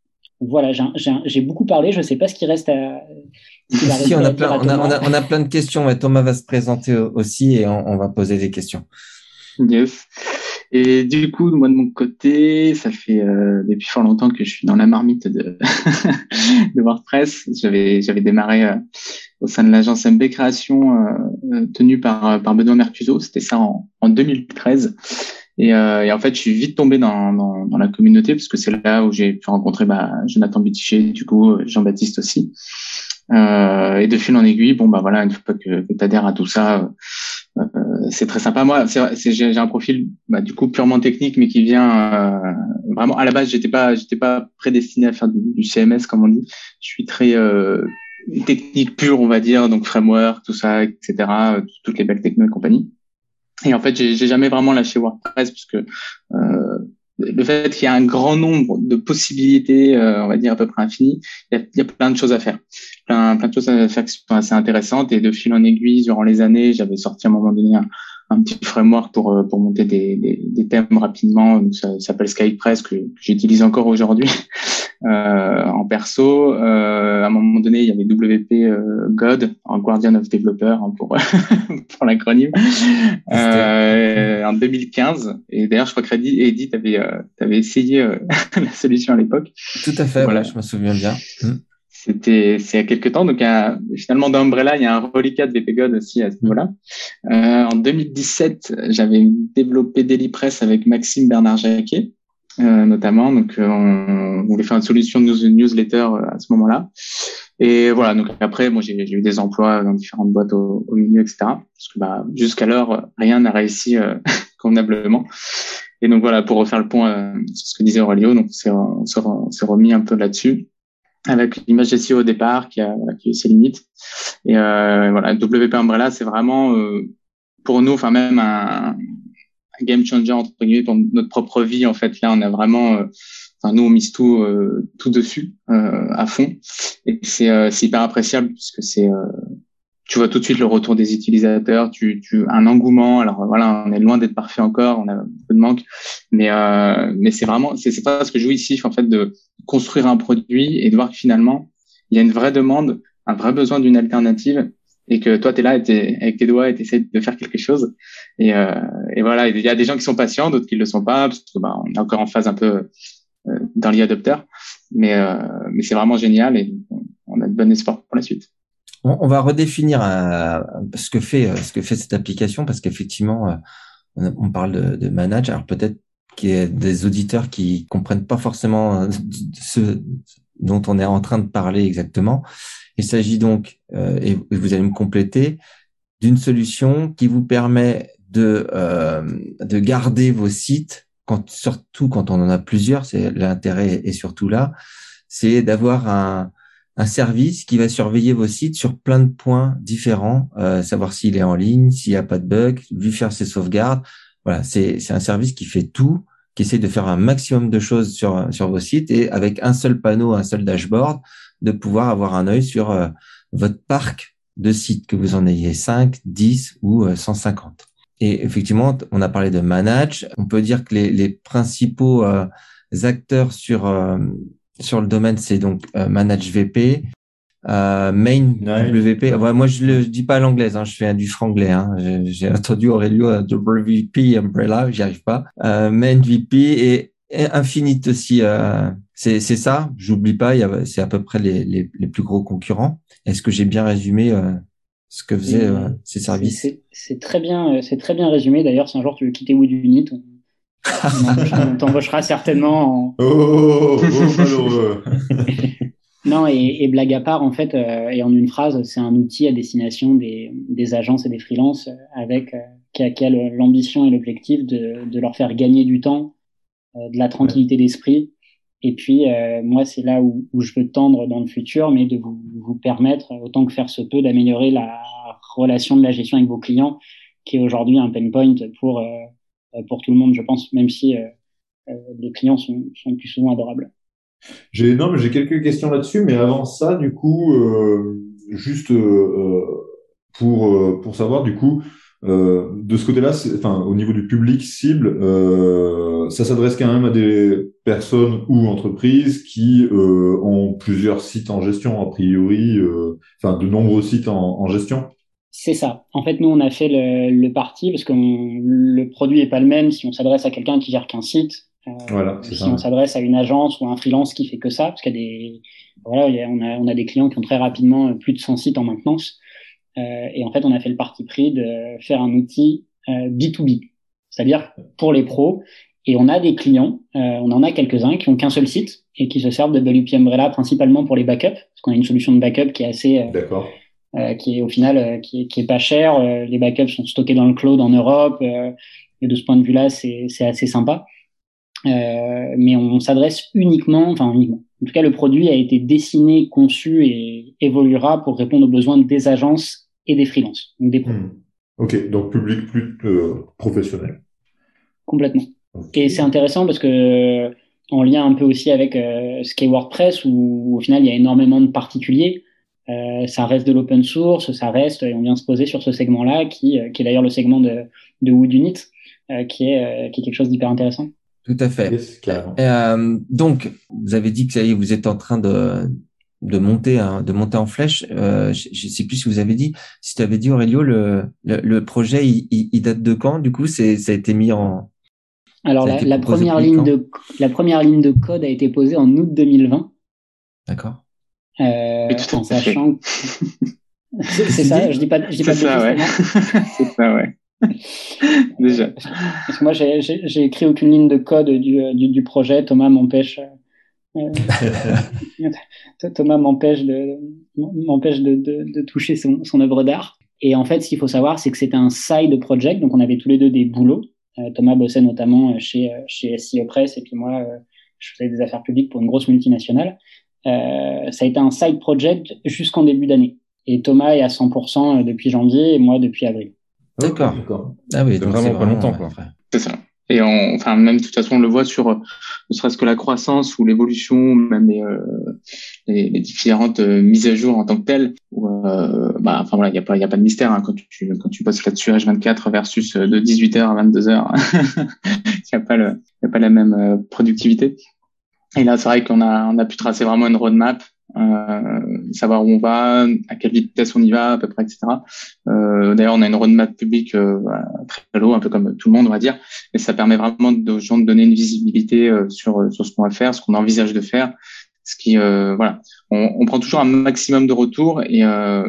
Speaker 6: Voilà, j'ai beaucoup parlé. Je ne sais pas ce qui reste à.
Speaker 1: Si, on a, plein, on, a, on, a, on, a, plein de questions. Et Thomas va se présenter aussi et on, on va poser des questions.
Speaker 5: Yes. Et du coup, moi de mon côté, ça fait euh, depuis fort longtemps que je suis dans la marmite de, *laughs* de WordPress. J'avais j'avais démarré euh, au sein de l'agence MB Création euh, euh, tenue par par Benoît Mercuso. C'était ça en, en 2013. Et, euh, et, en fait, je suis vite tombé dans, dans, dans la communauté parce que c'est là où j'ai pu rencontrer bah, Jonathan Bitiché, du coup Jean-Baptiste aussi. Euh, et de fil en aiguille, bon bah voilà, une fois que, que tu adhères à tout ça, euh, c'est très sympa. Moi, j'ai un profil bah, du coup purement technique, mais qui vient euh, vraiment à la base. J'étais pas, j'étais pas prédestiné à faire du, du, CMS comme on dit. Je suis très euh, technique pure, on va dire, donc framework, tout ça, etc. Toutes les belles techno et compagnie. Et en fait, j'ai, jamais vraiment lâché WordPress parce que euh, le fait qu'il y a un grand nombre de possibilités, euh, on va dire à peu près infinies, il y a, plein de choses à faire, plein, plein de choses à faire qui sont assez intéressantes. Et de fil en aiguille, durant les années, j'avais sorti à un moment donné un, un petit framework pour euh, pour monter des, des, des thèmes rapidement. Donc ça, ça s'appelle SkyPress que, que j'utilise encore aujourd'hui *laughs* euh, en perso. Euh, à un moment donné, il y avait WP euh, God en Guardian of Developer hein, pour *laughs* pour l'acronyme *laughs* en 2015. Et d'ailleurs, je crois que Edith avait avais essayé la solution à l'époque.
Speaker 1: Tout à fait. Voilà, je me souviens bien.
Speaker 5: C'était c'est il y a quelques temps. Donc à, finalement dans Umbrella, il y a un reliquat de VP aussi à ce niveau-là. Euh, en 2017, j'avais développé DailyPress avec Maxime Bernard Jacquet. euh, notamment. Donc, euh, on voulait faire une solution de news- newsletter euh, à ce moment-là. Et voilà. Donc après, moi, j'ai j'ai eu des emplois dans différentes boîtes au, au milieu, etc. Parce que bah, jusqu'alors, rien n'a réussi euh, *laughs* convenablement. Et donc voilà, pour refaire le point euh, sur ce que disait Aurelio, donc on s'est remis un peu là-dessus avec l'image SEO au départ qui a, qui a ses limites. Et euh, voilà, WP Umbrella, c'est vraiment euh, pour nous, enfin même un, un game changer entre guillemets pour notre propre vie. En fait, là, on a vraiment, euh, enfin nous, on mise tout, euh, tout dessus euh, à fond. Et c'est euh, hyper appréciable puisque c'est euh, tu vois tout de suite le retour des utilisateurs, tu, tu un engouement. Alors voilà, on est loin d'être parfait encore, on a beaucoup de manque, mais euh, mais c'est vraiment c'est c'est pas ce que je joue ici en fait de construire un produit et de voir que finalement il y a une vraie demande, un vrai besoin d'une alternative et que toi tu es là et t'es- avec tes doigts et tu essaies de faire quelque chose et, euh, et voilà il y a des gens qui sont patients, d'autres qui le sont pas parce que bah, on est encore en phase un peu euh, dans l'e-adopter, mais euh, mais c'est vraiment génial et on a de bon espoir pour la suite.
Speaker 1: On, va redéfinir euh, ce que fait euh, ce que fait cette application parce qu'effectivement, euh, on, parle de, de manage. Alors peut-être qu'il y a des auditeurs qui comprennent pas forcément ce dont on est en train de parler exactement. Il s'agit donc, et vous allez me compléter, d'une solution qui vous permet de euh, de garder vos sites quand surtout quand on en a plusieurs. C'est l'intérêt est surtout là, c'est d'avoir un un service qui va surveiller vos sites sur plein de points différents, euh, savoir s'il est en ligne, s'il n'y a pas de bug, lui faire ses sauvegardes. Voilà, c'est un service qui fait tout, qui essaie de faire un maximum de choses sur sur vos sites et avec un seul panneau, un seul dashboard, de pouvoir avoir un œil sur euh, votre parc de sites, que vous en ayez 5, 10 ou euh, 150. Et effectivement, on a parlé de manage. On peut dire que les, les principaux euh, acteurs sur euh, sur le domaine, c'est donc euh, Manage VP, euh, Main
Speaker 3: Ouais.
Speaker 1: WP. Ouais, moi, je le je dis pas à l'anglaise, hein, je fais du franglais. Hein. J'ai- entendu Aurelio euh, WP Umbrella, j'y arrive pas. Euh, Main VP et, et Infinite aussi. Euh, c'est c'est ça? J'oublie pas. Il y a c'est à peu près les, les les plus gros concurrents. Est-ce que j'ai bien résumé euh, ce que faisaient euh, ces services?
Speaker 6: C'est c'est très bien, euh, c'est très bien résumé. D'ailleurs, si un jour tu veux quitter Wood Unit, on, on embauchera- on t'embauchera certainement en,
Speaker 3: Oh, oh, oh, oh. *laughs*
Speaker 6: Non, et, et blague à part, en fait, euh, et en une phrase, c'est un outil à destination des, des agences et des freelances euh, avec euh, qui a, qui a le- l'ambition et l'objectif de, de leur faire gagner du temps, euh, de la tranquillité d'esprit. Et puis, euh, moi, c'est là où, où je veux tendre dans le futur, mais de vous, vous permettre, autant que faire se peut, d'améliorer la relation de la gestion avec vos clients, qui est aujourd'hui un pain point pour, euh, pour tout le monde, je pense, même si euh, euh, les clients sont, plus souvent adorables.
Speaker 3: J'ai non, mais j'ai quelques questions là-dessus, mais avant ça, du coup, euh, juste euh, euh, pour euh, pour savoir, du coup, euh, de ce côté-là, enfin, au niveau du public cible, euh, ça s'adresse quand même à des personnes ou entreprises qui euh, ont plusieurs sites en gestion, a priori, euh, enfin, de nombreux sites en gestion.
Speaker 6: C'est ça. En fait, nous, on a fait le, le parti parce que on- le produit est pas le même si on s'adresse à quelqu'un qui gère qu'un site, euh,
Speaker 3: Voilà, c'est
Speaker 6: si
Speaker 3: ça.
Speaker 6: on s'adresse à une agence ou à un freelance qui fait que ça, parce qu'il y a des, voilà, il y a- on a, on a des clients qui ont très rapidement euh, plus de 100 sites en maintenance. Euh, et en fait, on a fait le parti pris de faire un outil euh, B2B, c'est-à-dire pour les pros. Et on a des clients, euh, on en a quelques-uns qui ont qu'un seul site et qui se servent de WP Umbrella principalement pour les backups, parce qu'on a une solution de backup qui est assez, euh,
Speaker 3: D'accord.
Speaker 6: Euh, qui est au final euh, qui, est, qui est pas cher. Euh, les backups sont stockés dans le cloud en Europe euh, et de ce point de vue-là, c'est c'est assez sympa. Euh, mais on s'adresse uniquement, enfin uniquement. En tout cas, le produit a été dessiné, conçu et évoluera pour répondre aux besoins des agences et des freelances, donc des pros,
Speaker 3: Hmm. Ok, donc public plus euh, professionnel.
Speaker 6: complètement. Et c'est intéressant parce que en lien un peu aussi avec euh, ce qu'est WordPress, où au final il y a énormément de particuliers. Euh, ça reste de l'open source, ça reste, et on vient se poser sur ce segment-là, qui, euh, qui est d'ailleurs le segment de, de Wood Unit, euh, qui, est, euh, qui est quelque chose d'hyper intéressant.
Speaker 1: Tout à fait.
Speaker 3: Yes.
Speaker 1: Euh, donc, vous avez dit que ça y est, vous êtes en train de de monter hein, de monter en flèche. Euh, je, je sais plus si vous avez dit, si tu avais dit Aurelio, le, le, le projet, il, il, il date de quand? Du coup, c'est ça a été mis en.
Speaker 6: Alors la, première ligne de la première ligne de code a été posée en août 2020,
Speaker 1: D'accord.
Speaker 6: Euh,
Speaker 5: tout
Speaker 6: en sachant. que- *laughs* c'est ça, je dis pas, je dis pas
Speaker 5: ça, ouais. *laughs* c'est ça, ouais. *laughs* Déjà.
Speaker 6: Parce que moi, j'ai- écrit aucune ligne de code du, du, du projet. Thomas m'empêche. euh, Thomas m'empêche de m'empêche de, de, de toucher son, son œuvre d'art. Et en fait, ce qu'il faut savoir, c'est que c'était un side project, donc on avait tous les deux des boulots. Euh, Thomas bossait notamment chez chez SEO Press, et puis moi, euh, je faisais des affaires publiques pour une grosse multinationale. Euh, ça a été un side project jusqu'en début d'année. Et Thomas est à 100% depuis janvier, et moi depuis avril.
Speaker 1: D'accord.
Speaker 3: D'accord.
Speaker 1: Ah oui, donc
Speaker 4: vraiment pas longtemps, quoi.
Speaker 1: ouais.
Speaker 5: C'est ça. Et on, enfin, même de toute façon, on le voit sur, euh, ne serait-ce que la croissance ou l'évolution, même les, euh, les, les différentes euh, mises à jour en tant que telles. Où, euh, bah, enfin voilà, il y a pas, il y a pas de mystère hein, quand tu quand tu bosses là-dessus H24 versus euh, de 18h à 22h. *laughs* Il y a pas le, il y a pas la même euh, productivité. Et là, c'est vrai qu'on a, on a pu tracer vraiment une roadmap, euh, savoir où on va, à quelle vitesse on y va, à peu près, etc. Euh, D'ailleurs, on a une roadmap publique euh, voilà, très low, un peu comme tout le monde, on va dire, et ça permet vraiment aux gens de donner une visibilité euh, sur sur ce qu'on va faire, ce qu'on envisage de faire, ce qui, euh, voilà, on, on, prend toujours un maximum de retours et euh,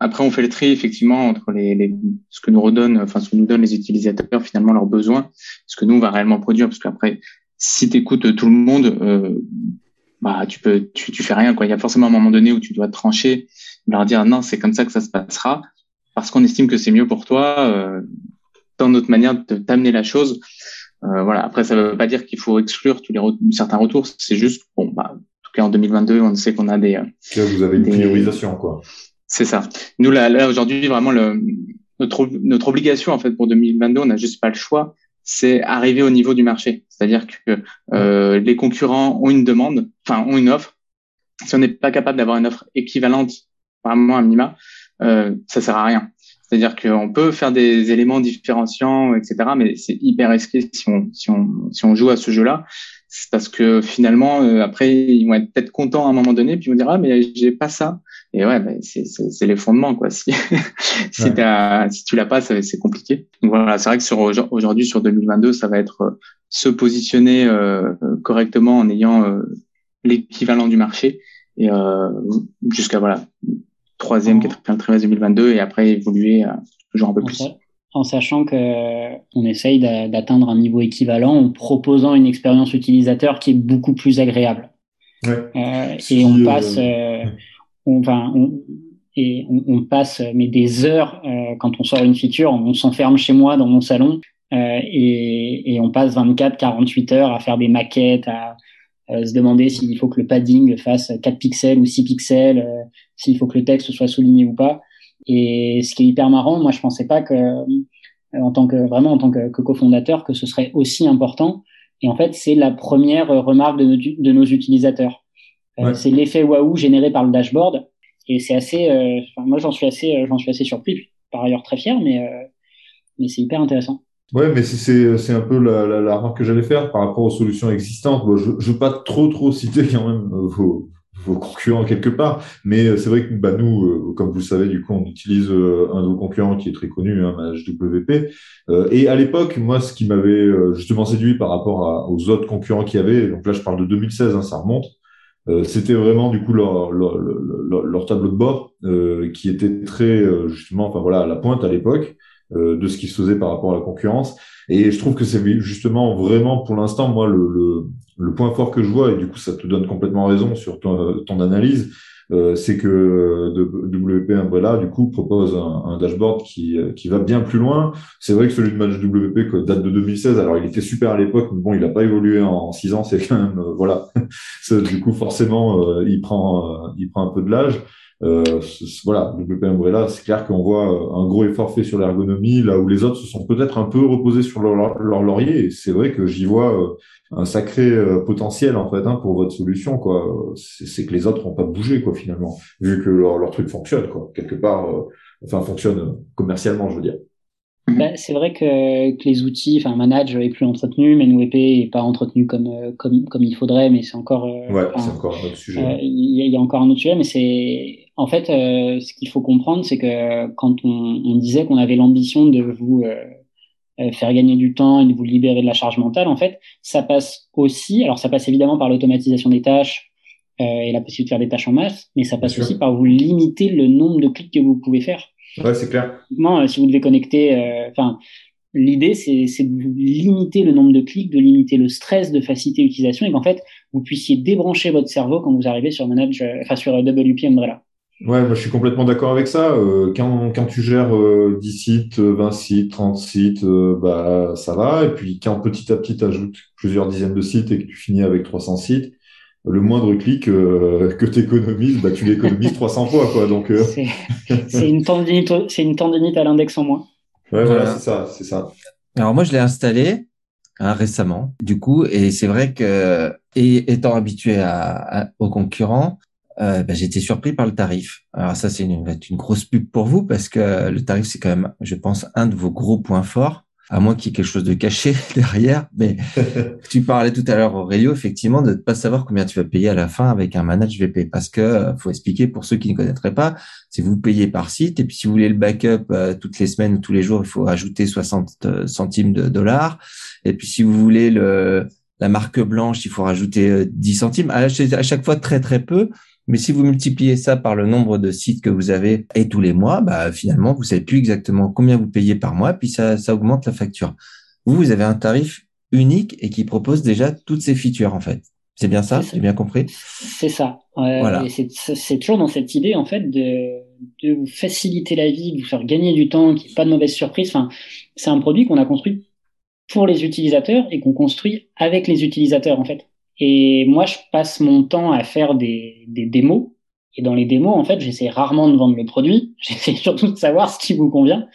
Speaker 5: après on fait le tri effectivement entre les, les ce que nous redonnent, enfin ce que nous donnent les utilisateurs finalement leurs besoins, ce que nous on va réellement produire, parce qu'après si tu écoutes tout le monde, euh, bah tu peux tu, tu fais rien quoi. Il y a forcément un moment donné où tu dois trancher, leur dire non c'est comme ça que ça se passera parce qu'on estime que c'est mieux pour toi euh, dans notre manière de t'amener la chose. Euh, voilà. Après ça veut pas dire qu'il faut exclure tous les re certains retours. C'est juste bon bah en tout cas en 2022 on sait qu'on a des.
Speaker 3: Que vous avez une
Speaker 5: des...
Speaker 3: priorisation quoi.
Speaker 5: C'est ça. Nous là, là aujourd'hui vraiment le notre notre obligation en fait pour 2022 on n'a juste pas le choix c'est arriver au niveau du marché. C'est-à-dire que euh, les concurrents ont une demande, enfin ont une offre. Si on n'est pas capable d'avoir une offre équivalente, vraiment à minima, euh, ça sert à rien. C'est-à-dire qu'on peut faire des éléments différenciants, etc., mais c'est hyper risqué si on, si on, si on joue à ce jeu-là. C'est parce que finalement, euh, après, ils vont être peut-être contents à un moment donné, puis ils vont dire ah mais j'ai pas ça. Et ouais, ben c'est c'est les fondements quoi. *laughs* Si si ouais. as, si tu l'as pas, c'est compliqué. Donc voilà, c'est vrai que sur aujourd'hui sur 2022, ça va être euh, se positionner euh, correctement en ayant euh, l'équivalent du marché et euh, jusqu'à voilà troisième, quatrième trimestre 2022 et après évoluer toujours un peu plus.
Speaker 6: En sachant que on essaye d'atteindre un niveau équivalent en proposant une expérience utilisateur qui est beaucoup plus agréable.
Speaker 3: Ouais.
Speaker 6: Euh, et on passe, euh, on, enfin, on, et on, passe mais des heures euh, quand on sort une feature, on s'enferme chez moi dans mon salon et, et, on passe 24, 48 heures à faire des maquettes, à, se demander s'il faut que le padding fasse 4 pixels ou 6 pixels, s'il faut que le texte soit souligné ou pas. Et ce qui est hyper marrant, moi je pensais pas que, en tant que vraiment en tant que, que cofondateur, que ce serait aussi important. Et en fait, c'est la première remarque de nos, de nos utilisateurs. Ouais. Euh, c'est l'effet waouh généré par le dashboard. Et c'est assez, euh, enfin, moi j'en suis assez, euh, j'en suis assez surpris. Par ailleurs très fier, mais euh, mais c'est hyper intéressant.
Speaker 3: Ouais, mais c'est c'est un peu la, la, la remarque que j'allais faire par rapport aux solutions existantes. Bon, je ne veux pas trop trop citer quand même vos, vos concurrents quelque part. Mais c'est vrai que bah, nous, euh, comme vous le savez, du coup, on utilise euh, un de vos concurrents qui est très connu, hein, HWP. Euh, et à l'époque, moi, ce qui m'avait euh, justement séduit par rapport à, aux autres concurrents qu'il y avait, donc là, je parle de 2016, hein, ça remonte, euh, c'était vraiment du coup leur, leur, leur, leur tableau de bord qui était très justement, enfin voilà, à la pointe à l'époque de ce qui se faisait par rapport à la concurrence. Et je trouve que c'est justement vraiment pour l'instant, moi, le, le, le, point fort que je vois, et du coup, ça te donne complètement raison sur ton, ton analyse, euh, c'est que WP Umbrella, du coup, propose un, un, dashboard qui, qui va bien plus loin. C'est vrai que celui de Match WP date de 2016, alors il était super à l'époque, mais bon, il n'a pas évolué en six ans, c'est quand même, euh, voilà. *laughs* du coup, forcément, euh, il prend, il prend un peu de l'âge. Euh, voilà, WP Umbrella, c'est clair qu'on voit un gros effort fait sur l'ergonomie, là où les autres se sont peut-être un peu reposés sur leur, leur laurier. Et c'est vrai que j'y vois un sacré potentiel en fait hein, pour votre solution. quoi. C'est que les autres n'ont pas bougé quoi finalement, vu que leur, leur truc fonctionne quoi quelque part, euh, enfin fonctionne commercialement, je veux dire.
Speaker 6: Bah, c'est vrai que, que, les outils, enfin Manage est plus entretenu, MenWP est pas entretenu comme comme comme il faudrait, mais c'est encore.
Speaker 3: ouais, c'est encore un autre sujet.
Speaker 6: Il euh, y, y, a encore un autre sujet, mais c'est en fait, euh, ce qu'il faut comprendre, c'est que quand on, on disait qu'on avait l'ambition de vous euh, faire gagner du temps et de vous libérer de la charge mentale, en fait, ça passe aussi. Alors, ça passe évidemment par l'automatisation des tâches euh, et la possibilité de faire des tâches en masse, mais ça passe aussi par vous limiter le nombre de clics que vous pouvez faire.
Speaker 3: Ouais, c'est clair.
Speaker 6: Typiquement, euh, si vous devez connecter, euh, enfin, l'idée c'est c'est de limiter le nombre de clics, de limiter le stress, de faciliter l'utilisation et qu'en fait vous puissiez débrancher votre cerveau quand vous arrivez sur Manage, euh, enfin sur WP Umbrella.
Speaker 3: Ouais, moi, je suis complètement d'accord avec ça. Euh, quand, quand tu gères euh, 10 sites, euh, 20 sites, 30 sites, euh, bah ça va. Et puis quand petit à petit tu ajoutes plusieurs dizaines de sites et que tu finis avec 300 sites, le moindre clic euh, *laughs* que tu économises, bah, tu l'économises *laughs* 300 fois. Quoi. Donc, euh,
Speaker 6: C'est une tendinite, c'est une tendinite à l'index en moins.
Speaker 3: ouais, voilà,
Speaker 1: Voilà.
Speaker 3: c'est ça, c'est ça.
Speaker 1: Alors moi, je l'ai installé hein, récemment, du coup, et c'est vrai que, et étant habitué à, à- aux concurrents, euh, j'ai été surpris par le tarif. Alors ça, c'est une, une grosse pub pour vous parce que le tarif, c'est quand même, je pense, un de vos gros points forts, à moins qu'il y ait quelque chose de caché *laughs* derrière. Mais *laughs* tu parlais tout à l'heure, Aurélio, effectivement, de ne pas savoir combien tu vas payer à la fin avec un manage VP. Parce que, euh, faut expliquer pour ceux qui ne connaîtraient pas, c'est vous payez par site. Et puis, si vous voulez le backup euh, toutes les semaines ou tous les jours, il faut ajouter 60 centimes de dollars. Et puis, si vous voulez le, la marque blanche, il faut rajouter euh, 10 centimes. À chaque fois, très, très peu. Mais si vous multipliez ça par le nombre de sites que vous avez et tous les mois, bah, finalement, vous savez plus exactement combien vous payez par mois, puis ça, ça augmente la facture. Vous, vous avez un tarif unique et qui propose déjà toutes ces features, en fait. C'est bien ça? J'ai bien compris?
Speaker 6: C'est ça. Euh,
Speaker 1: Voilà.
Speaker 6: C'est toujours dans cette idée en fait de, de vous faciliter la vie, de vous faire gagner du temps, qu'il n'y ait pas de mauvaise surprise. Enfin, c'est un produit qu'on a construit pour les utilisateurs et qu'on construit avec les utilisateurs en fait. Et moi, je passe mon temps à faire des, des démos. Et dans les démos, en fait, j'essaie rarement de vendre le produit. *laughs* J'essaie surtout de savoir ce qui vous convient.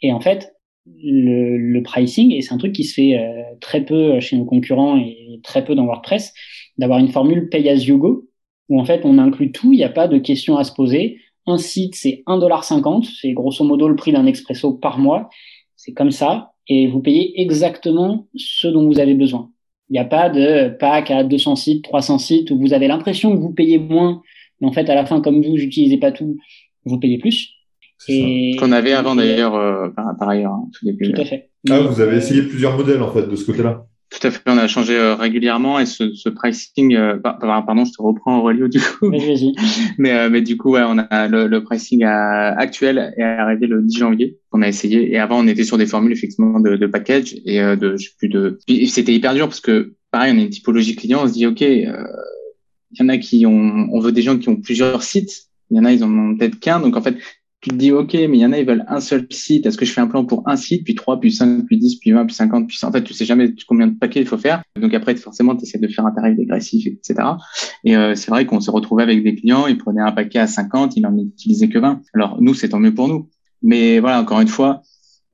Speaker 6: Et en fait, le, le pricing, et c'est un truc qui se fait euh, très peu chez nos concurrents et très peu dans WordPress, d'avoir une formule pay as you go, où en fait on inclut tout, il n'y a pas de questions à se poser. Un site, c'est 1,50$, c'est grosso modo le prix d'un expresso par mois. C'est comme ça, et vous payez exactement ce dont vous avez besoin. Il n'y a pas de pack à 200 sites, 300 sites, où vous avez l'impression que vous payez moins, mais en fait à la fin, comme vous, j'utilisais pas tout, vous payez plus. Et
Speaker 5: Qu'on avait avant d'ailleurs, euh, par, par ailleurs, hein, tout début.
Speaker 6: Tout à fait.
Speaker 3: Ah, vous avez
Speaker 6: euh,
Speaker 3: essayé plusieurs modèles en fait de ce côté-là.
Speaker 5: Tout à fait, on a changé euh, régulièrement et ce, ce pricing, euh, par- par- pardon, je te reprends Aurélio du coup, mais, euh, mais du coup, ouais, on a le, le pricing à- actuel est arrivé le 10 janvier, qu'on a essayé. Et avant, on était sur des formules effectivement de, de package et euh, de, je sais plus de. C'était hyper dur parce que pareil, on a une typologie client, on se dit ok, euh, il y en a qui ont, on veut des gens qui ont plusieurs sites, il y en a ils en ont peut-être qu'un, donc en fait. Tu te dis, OK, mais il y en a, ils veulent un seul site. Est-ce que je fais un plan pour un site, puis trois, puis cinq, puis dix, puis vingt, puis cinquante, puis 100? En fait, tu sais jamais combien de paquets il faut faire. Donc après, forcément, tu essaies de faire un tarif dégressif, etc. Et euh, c'est vrai qu'on se retrouvait avec des clients, ils prenaient un paquet à 50, ils n'en utilisaient que 20. Alors nous, c'est tant mieux pour nous. Mais voilà, encore une fois,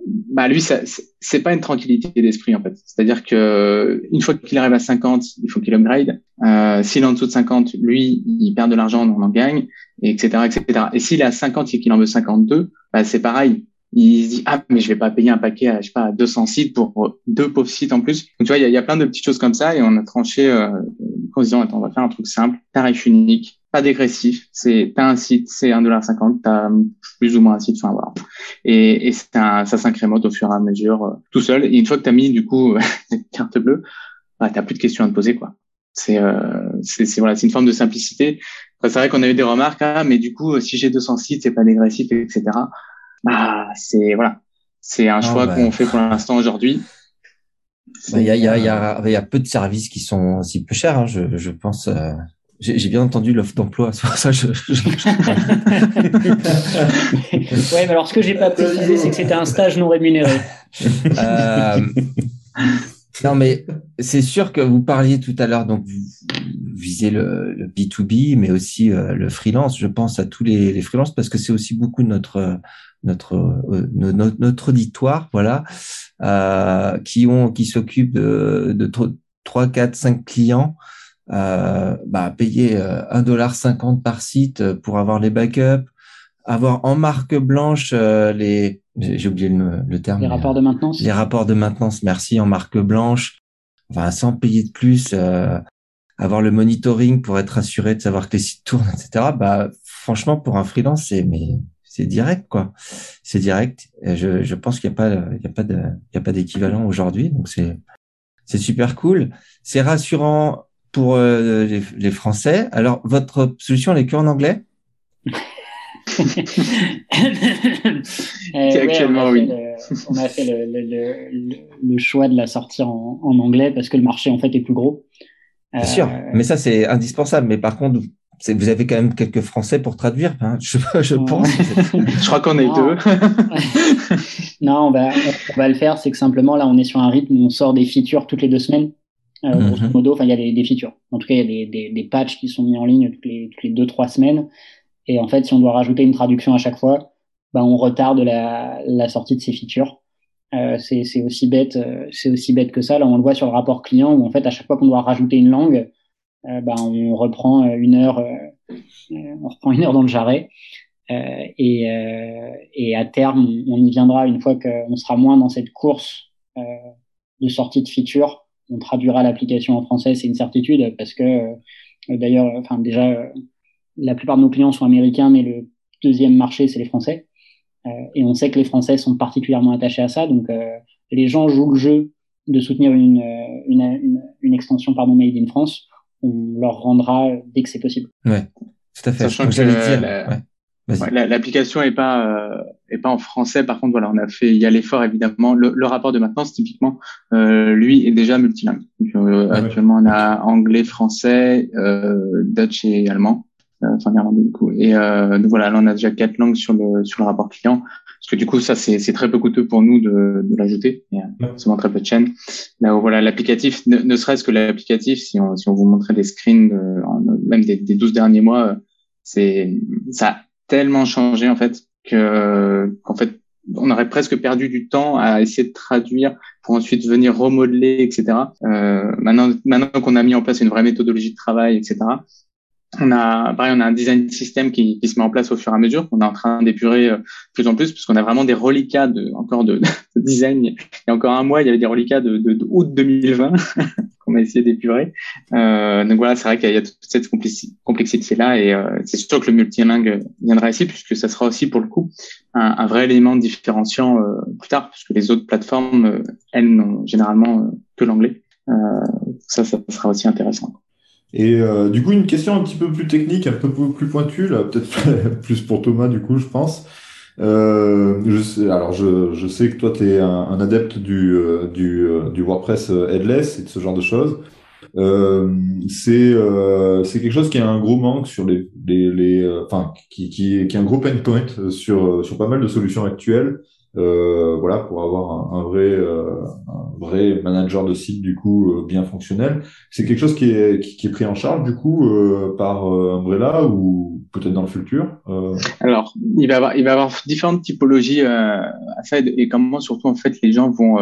Speaker 5: bah lui, c'est- pas une tranquillité d'esprit en fait. C'est-à-dire que une fois qu'il arrive à 50, il faut qu'il upgrade. Euh, s'il est en dessous de 50, lui, il perd de l'argent, on en gagne, et etc., etc. Et s'il est à 50 et qu'il en veut 52, bah c'est pareil. Il se dit ah mais je vais pas payer un paquet à je sais pas à 200 sites pour deux pauvres sites en plus. Donc tu vois il y a, il y a plein de petites choses comme ça et on a tranché euh, en se disant attends on va faire un truc simple, tarif unique, pas dégressif. C'est t'as un site c'est 1,50$, t'as plus ou moins un site, enfin voilà. Et, et c'est un- ça s'incrémente au fur et à mesure euh, tout seul. Et une fois que t'as mis du coup *laughs* cette carte bleue, bah t'as plus de questions à te poser quoi. C'est euh, c'est c'est- voilà c'est une forme de simplicité. C'est vrai qu'on a eu des remarques ah mais du coup si j'ai 200 sites c'est pas dégressif etc. Bah c'est voilà c'est un choix
Speaker 1: bah.
Speaker 5: qu'on fait pour l'instant aujourd'hui.
Speaker 1: Bah, Il y, a, y, a, il y, a, il y a peu de services qui sont aussi peu chers, hein, je, je pense. euh, J'ai bien entendu l'offre d'emploi, *laughs* c'est pour ça que je, je- je-
Speaker 6: ouais, mais alors ce que j'ai pas précisé, c'est que c'était un stage non rémunéré.
Speaker 1: Euh, non, mais c'est sûr que vous parliez tout à l'heure, donc vous, visez le, le B2B, mais aussi euh, le freelance. Je pense à tous les, les freelances parce que c'est aussi beaucoup de notre notre euh, no- notre, notre auditoire, voilà, euh, qui ont qui s'occupent de, de 3, 4, 5 clients. Euh, bah, payer euh, 1,50$ par site pour avoir les backups, avoir en marque blanche euh, les j'ai oublié le, le terme
Speaker 6: Les rapports de maintenance.
Speaker 1: les rapports de maintenance, merci, en marque blanche, enfin, sans payer de plus, euh, avoir le monitoring pour être assuré de savoir que les sites tournent, etc. Bah, franchement, pour un freelance, c'est, mais, c'est direct, quoi. C'est direct. Et je, je pense qu'il n'y a pas, il y a pas de, il y a pas d'équivalent aujourd'hui. Donc c'est, c'est super cool. C'est rassurant pour euh, les, les Français. Alors, votre solution, elle est que en anglais? *laughs*
Speaker 6: Euh,
Speaker 5: actuellement,
Speaker 6: on a
Speaker 5: oui.
Speaker 6: fait le- on a fait le, le, le, choix de la sortir en, en anglais parce que le marché en fait est plus gros.
Speaker 1: Bien sûr,
Speaker 6: Euh,
Speaker 1: mais ça c'est indispensable. Mais par contre, c'est- vous avez quand même quelques Français pour traduire, hein, je, je pense.
Speaker 5: Je crois qu'on est deux. *laughs*
Speaker 6: non, on va, on va le faire. C'est que simplement là, on est sur un rythme où on sort des features toutes les deux semaines. Euh,
Speaker 1: Mhm.
Speaker 6: Grosso modo, enfin, il y a des, des features. En tout cas, il y a des, des, des patchs qui sont mis en ligne toutes les, toutes les deux, trois semaines. Et en fait, si on doit rajouter une traduction à chaque fois, bah, on retarde la, la sortie de ces features. Euh, c'est c'est aussi bête, euh, c'est aussi bête que ça. Là, on le voit sur le rapport client où en fait, à chaque fois qu'on doit rajouter une langue, bah, on reprend euh, une heure, euh, on reprend *laughs* une heure dans le jarret. Euh, et, euh, et à terme, on, on y viendra une fois qu'on sera moins dans cette course euh, de sortie de features. On traduira l'application en français, c'est une certitude, parce que euh, d'ailleurs, enfin déjà, euh, la plupart de nos clients sont américains, mais le deuxième marché, c'est les Français. Euh, et on sait que les Français sont particulièrement attachés à ça, donc euh, les gens jouent le jeu de soutenir une, une, une, une extension pardon, made in France. On leur rendra dès que c'est possible.
Speaker 1: Ouais, tout à fait.
Speaker 5: Sachant que
Speaker 1: j'allais dire.
Speaker 5: la-
Speaker 1: ouais.
Speaker 5: Ouais, L'application est pas euh, est pas en français. Par contre, voilà, on a fait, il y a l'effort évidemment. Le, le rapport de maintenance, typiquement, euh, lui est déjà multilingue. Donc, euh. Actuellement, on a anglais, français, euh, Dutch et allemand, euh, enfin néerlandais du coup. Et euh, donc voilà, là on a déjà quatre langues sur le sur le rapport client. Parce que du coup, ça c'est c'est très peu coûteux pour nous de, de l'ajouter. Il y a
Speaker 3: Ouais.
Speaker 5: seulement très peu de chaînes. Là où voilà, l'applicatif, ne, ne serait-ce que l'applicatif, si on si on vous montrait des screens, de- en- même des, des 12 derniers mois, euh, c'est ça tellement changé en fait que qu'en fait on aurait presque perdu du temps à essayer de traduire pour ensuite venir remodeler, etc. Euh, maintenant, maintenant qu'on a mis en place une vraie méthodologie de travail, etc. On a, pareil, on a un design système qui, se met en place au fur et à mesure. On est en train d'épurer euh, plus en plus parce qu'on a vraiment des reliquats de, encore de, *laughs* de design. Il y a encore un mois, il y avait des reliquats de, de, de août 2020 *laughs* qu'on a essayé d'épurer. Euh, donc voilà, c'est vrai qu'il y a toute cette complexité là et euh, c'est sûr que le multilingue viendra ici puisque ça sera aussi pour le coup un, un vrai élément différenciant euh, plus tard puisque les autres plateformes euh, elles n'ont généralement que l'anglais. Ça, ça sera aussi intéressant.
Speaker 3: Et euh, du coup, une question un petit peu plus technique, un peu plus pointue, là, peut-être *laughs* plus pour Thomas, du coup, je pense. Euh, je sais, alors, je, je sais que toi, tu es un, un, adepte du, euh, du, euh, du WordPress headless et de ce genre de choses. Euh, c'est euh, c'est quelque chose qui a un gros manque sur les les, les euh, enfin qui qui qui a un gros pain point sur sur pas mal de solutions actuelles euh, voilà pour avoir un, un vrai euh, un vrai manager de site du coup euh, bien fonctionnel. C'est quelque chose qui est qui, qui, est pris en charge du coup euh, par Umbrella ou peut-être dans le futur
Speaker 5: alors il va avoir il va avoir différentes typologies à ça et comment surtout en fait les gens vont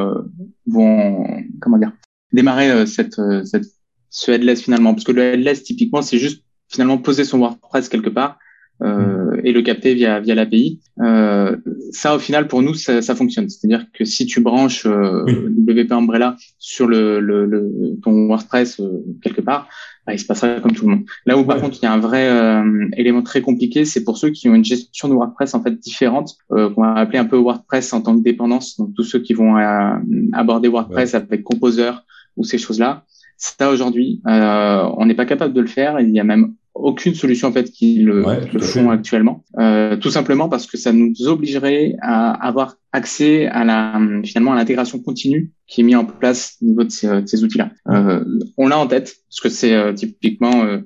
Speaker 5: vont comment dire démarrer cette cette ce headless finalement. Parce que le headless typiquement c'est juste finalement poser son WordPress quelque part euh, et le capter via via l'API. Euh, ça au final pour nous ça, ça fonctionne. C'est-à-dire que si tu branches euh. WP Umbrella sur le, le, le ton WordPress euh, quelque part, bah, il se passera comme tout le monde. Là où par ouais. contre il y a un vrai euh, élément très compliqué, c'est pour ceux qui ont une gestion de WordPress en fait différente, euh, qu'on va appeler un peu WordPress en tant que dépendance. Donc tous ceux qui vont euh, aborder WordPress ouais. avec Composer ou ces choses-là. Ça aujourd'hui, euh, on n'est pas capable de le faire. Il y a même aucune solution en fait qui le,
Speaker 3: ouais,
Speaker 5: le font actuellement. Euh, tout simplement parce que ça nous obligerait à avoir accès à la finalement à l'intégration continue qui est mise en place au niveau de ces, de ces outils-là. Euh, on l'a en tête parce que c'est euh, typiquement euh,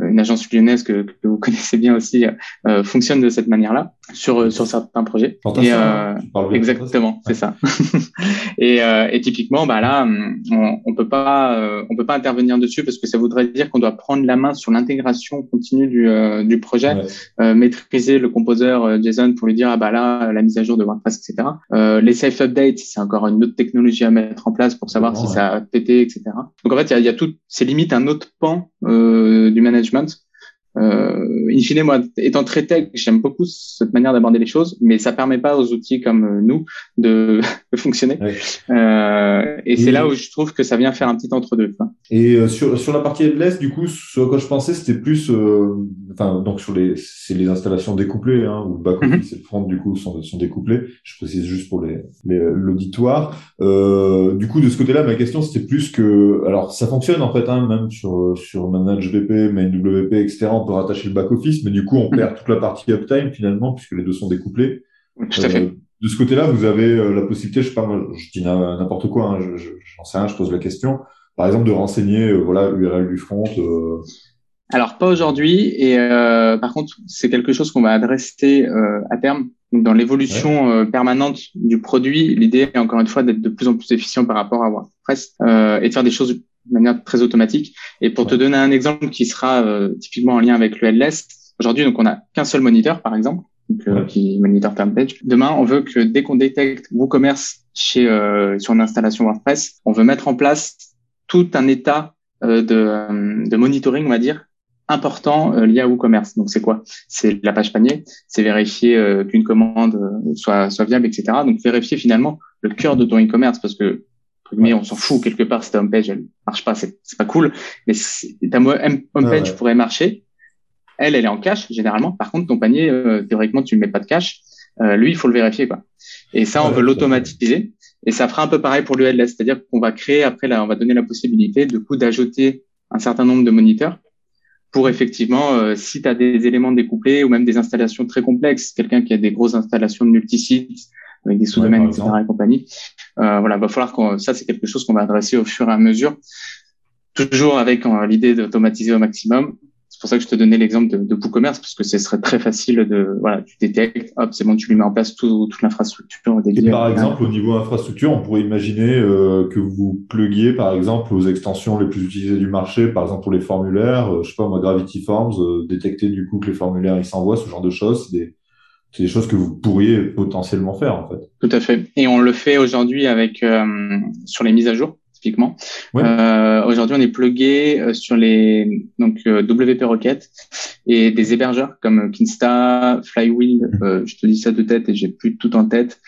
Speaker 5: une agence lyonnaise que, que, vous *laughs* connaissez bien aussi euh, fonctionne de cette manière-là sur sur certains projets.
Speaker 3: Et, euh,
Speaker 5: exactement, c'est ça. *laughs* et, euh, et typiquement, bah là, on, on peut pas euh, on peut pas intervenir dessus parce que ça voudrait dire qu'on doit prendre la main sur l'intégration continue du euh, du projet, ouais. maîtriser le composeur JSON pour lui dire ah bah là la mise à jour de WordPress, etc. Euh, les safe updates, c'est encore une autre technologie à mettre en place pour savoir oh, si ouais. ça a pété, etc. Donc en fait, il y a, y a, tout, c'est limite un autre pan euh, du management. Euh, in fine, moi, étant très tech, j'aime beaucoup cette manière d'aborder les choses, mais ça permet pas aux outils comme nous de, *laughs* de fonctionner. Ouais. Euh, et, et c'est là où je trouve que ça vient faire un petit entre-deux.
Speaker 3: Et euh, sur, sur la partie headless, du coup, ce à quoi je pensais, c'était plus, euh, enfin, donc sur les, c'est les installations découplées, hein, ou le back office mm -hmm. et le front, du coup, sont, sont découplés. Je précise juste pour les, les l'auditoire. Euh, du coup, de ce côté-là, ma question, c'était plus que, alors, ça fonctionne, en fait, hein, même sur, sur Manage VP, MainWP, etc. on peut rattacher le back-office, mais du coup, on
Speaker 5: Mhm.
Speaker 3: perd toute la partie uptime finalement, puisque les deux sont découplés.
Speaker 5: Tout à fait.
Speaker 3: Euh, de ce côté-là, vous avez euh, la possibilité, je sais pas, je dis n'importe quoi, hein, je, je, j'en sais rien, je pose la question. Par exemple, de renseigner, euh, voilà, URL du front. euh,
Speaker 5: Alors pas aujourd'hui et par contre c'est quelque chose qu'on va adresser à terme Donc, dans l'évolution permanente du produit. L'idée est encore une fois d'être de plus en plus efficient par rapport à WordPress et de faire des choses de manière très automatique. Et pour te donner un exemple qui sera euh, typiquement en lien avec le headless, aujourd'hui donc on a qu'un seul moniteur par exemple. Donc, euh, qui monitor term page. Demain, on veut que dès qu'on détecte WooCommerce chez euh, sur une installation WordPress, on veut mettre en place tout un état euh, de, euh, de monitoring, on va dire, important euh, lié à WooCommerce. Donc c'est quoi? C'est la page panier, c'est vérifier euh, qu'une commande euh, soit soit viable, etc. Donc vérifier finalement le cœur de ton e-commerce parce que mais on s'en fout quelque part ta homepage elle marche pas, c'est pas cool. Mais ta homepage
Speaker 3: ouais.
Speaker 5: pourrait marcher. Elle, elle est en cache généralement. Par contre, ton panier, euh, théoriquement, tu ne mets pas de cache. Euh, lui, il faut le vérifier quoi. Et ça, on
Speaker 3: Ouais,
Speaker 5: veut l'automatiser. Et ça fera un peu pareil pour le headless, c'est-à-dire qu'on va créer après là, on va donner la possibilité de coup d'ajouter un certain nombre de moniteurs pour effectivement, euh, si tu as des éléments découplés ou même des installations très complexes, quelqu'un qui a des grosses installations de multisites avec des sous-domaines, etc. et compagnie, euh, voilà, va falloir qu'on, ça c'est quelque chose qu'on va adresser au fur et à mesure, toujours avec euh, l'idée d'automatiser au maximum. C'est pour ça que je te donnais l'exemple de, de WooCommerce parce que ce serait très facile de, voilà, tu détectes, hop, c'est bon, tu lui mets en place tout- toute l'infrastructure
Speaker 3: Et par exemple, au niveau infrastructure, on pourrait imaginer euh, que vous pluguiez, par exemple, aux extensions les plus utilisées du marché, par exemple pour les formulaires, euh, je sais pas moi, Gravity Forms, euh, détecter du coup que les formulaires ils s'envoient, ce genre de choses, des, c'est des choses que vous pourriez potentiellement faire en fait.
Speaker 5: Tout à fait. Et on le fait aujourd'hui avec euh, sur les mises à jour typiquement.
Speaker 3: Ouais.
Speaker 5: Euh, aujourd'hui, on est plugué euh, sur les donc euh, WP Rocket et des hébergeurs comme Kinsta, Flywheel. euh, je te dis ça de tête et j'ai plus tout en tête.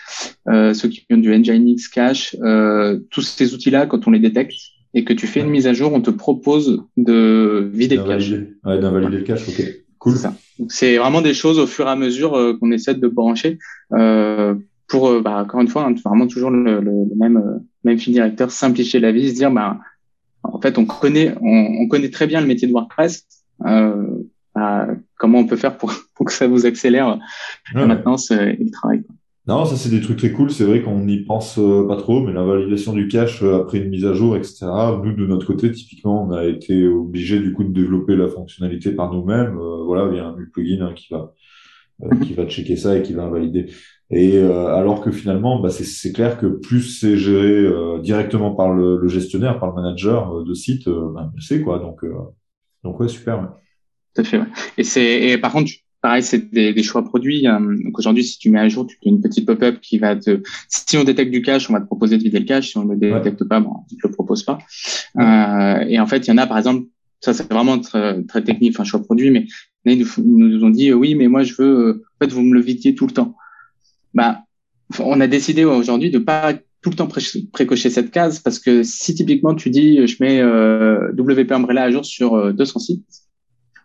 Speaker 5: Euh, ceux qui ont du Nginx Cache, euh, tous ces outils-là, quand on les détecte et que tu fais une mise à jour, on te propose de vider le cache.
Speaker 3: Ouais, d'invalider le cache, ok. Cool.
Speaker 5: Ça. Donc, C'est vraiment des choses au fur et à mesure euh, qu'on essaie de brancher euh, pour, euh, bah, encore une fois, hein, vraiment toujours le, le- le même, même fil directeur, simplifier la vie, se dire, bah, en fait, on connaît, on, on connaît très bien le métier de WordPress. Euh, bah, comment on peut faire pour, *laughs* pour que ça vous accélère
Speaker 3: Ouais,
Speaker 5: la maintenance et le travail.
Speaker 3: Non, ça c'est des trucs très cool. C'est vrai qu'on n'y pense euh, pas trop, mais la validation du cache euh, après une mise à jour, etc. Nous, de notre côté, typiquement, on a été obligé du coup de développer la fonctionnalité par nous-mêmes. Euh, voilà, il y a un plugin hein, qui va qui va checker ça et qui va invalider. Et alors que finalement, bah, c'est clair que plus c'est géré directement par le, le gestionnaire, par le manager de site, bah, c'est quoi. Donc donc ouais, super. ouais.
Speaker 5: Tout à fait, ouais. Et c'est, et par contre, pareil, c'est des, des choix produits. euh, donc aujourd'hui, si tu mets à jour, tu fais une petite pop-up qui va te, si on détecte du cache, on va te proposer de vider le cache. Si on ne le détecte pas, bon, on te le propose pas. Euh, et en fait, il y en a, par exemple, ça c'est vraiment très, très technique, enfin choix produit, mais ils nous, ils nous ont dit, euh, oui, mais moi je veux, euh, en fait, vous me le vidiez tout le temps. Bah, on a décidé aujourd'hui de pas tout le temps pré- précocher cette case parce que si typiquement tu dis, je mets euh, WP Umbrella à jour sur euh, 200 sites,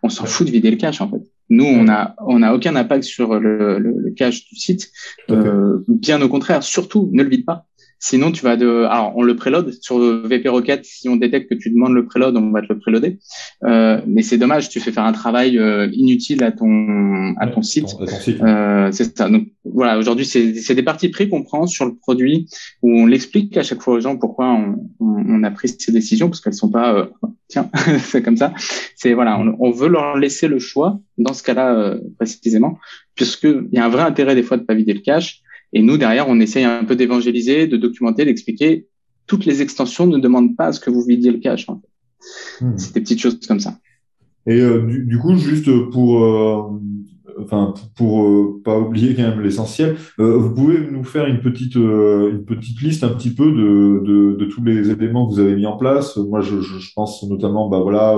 Speaker 5: on s'en fout de vider le cache en fait. Nous, on a on a aucun impact sur le, le, le cache du site. Euh, bien au contraire, surtout ne le vide pas. Sinon, tu vas de. Alors, on le préload sur VP Rocket. Si on détecte que tu demandes le préload, on va te le préloader. Euh, mais c'est dommage, tu fais faire un travail euh, inutile à ton à ton site. Euh, c'est ça. Donc voilà, aujourd'hui, c'est c'est des parties pris qu'on prend sur le produit où on l'explique à chaque fois aux gens pourquoi on, on, on a pris ces décisions parce qu'elles sont pas euh, tiens *laughs* c'est comme ça. C'est voilà, on, on veut leur laisser le choix dans ce cas-là euh, précisément puisque il y a un vrai intérêt des fois de pas vider le cache et nous derrière on essaye un peu d'évangéliser, de documenter, d'expliquer. Toutes les extensions ne demandent pas à ce que vous vidiez le cache. En fait.
Speaker 3: Hmm.
Speaker 5: C'est des petites choses comme ça.
Speaker 3: Et euh, du, du coup, juste pour, euh, enfin, pour, euh, pas oublier quand même l'essentiel, euh, vous pouvez nous faire une petite, une petite liste un petit peu de, de, de tous les éléments que vous avez mis en place. Moi, je, je, je pense notamment, bah voilà,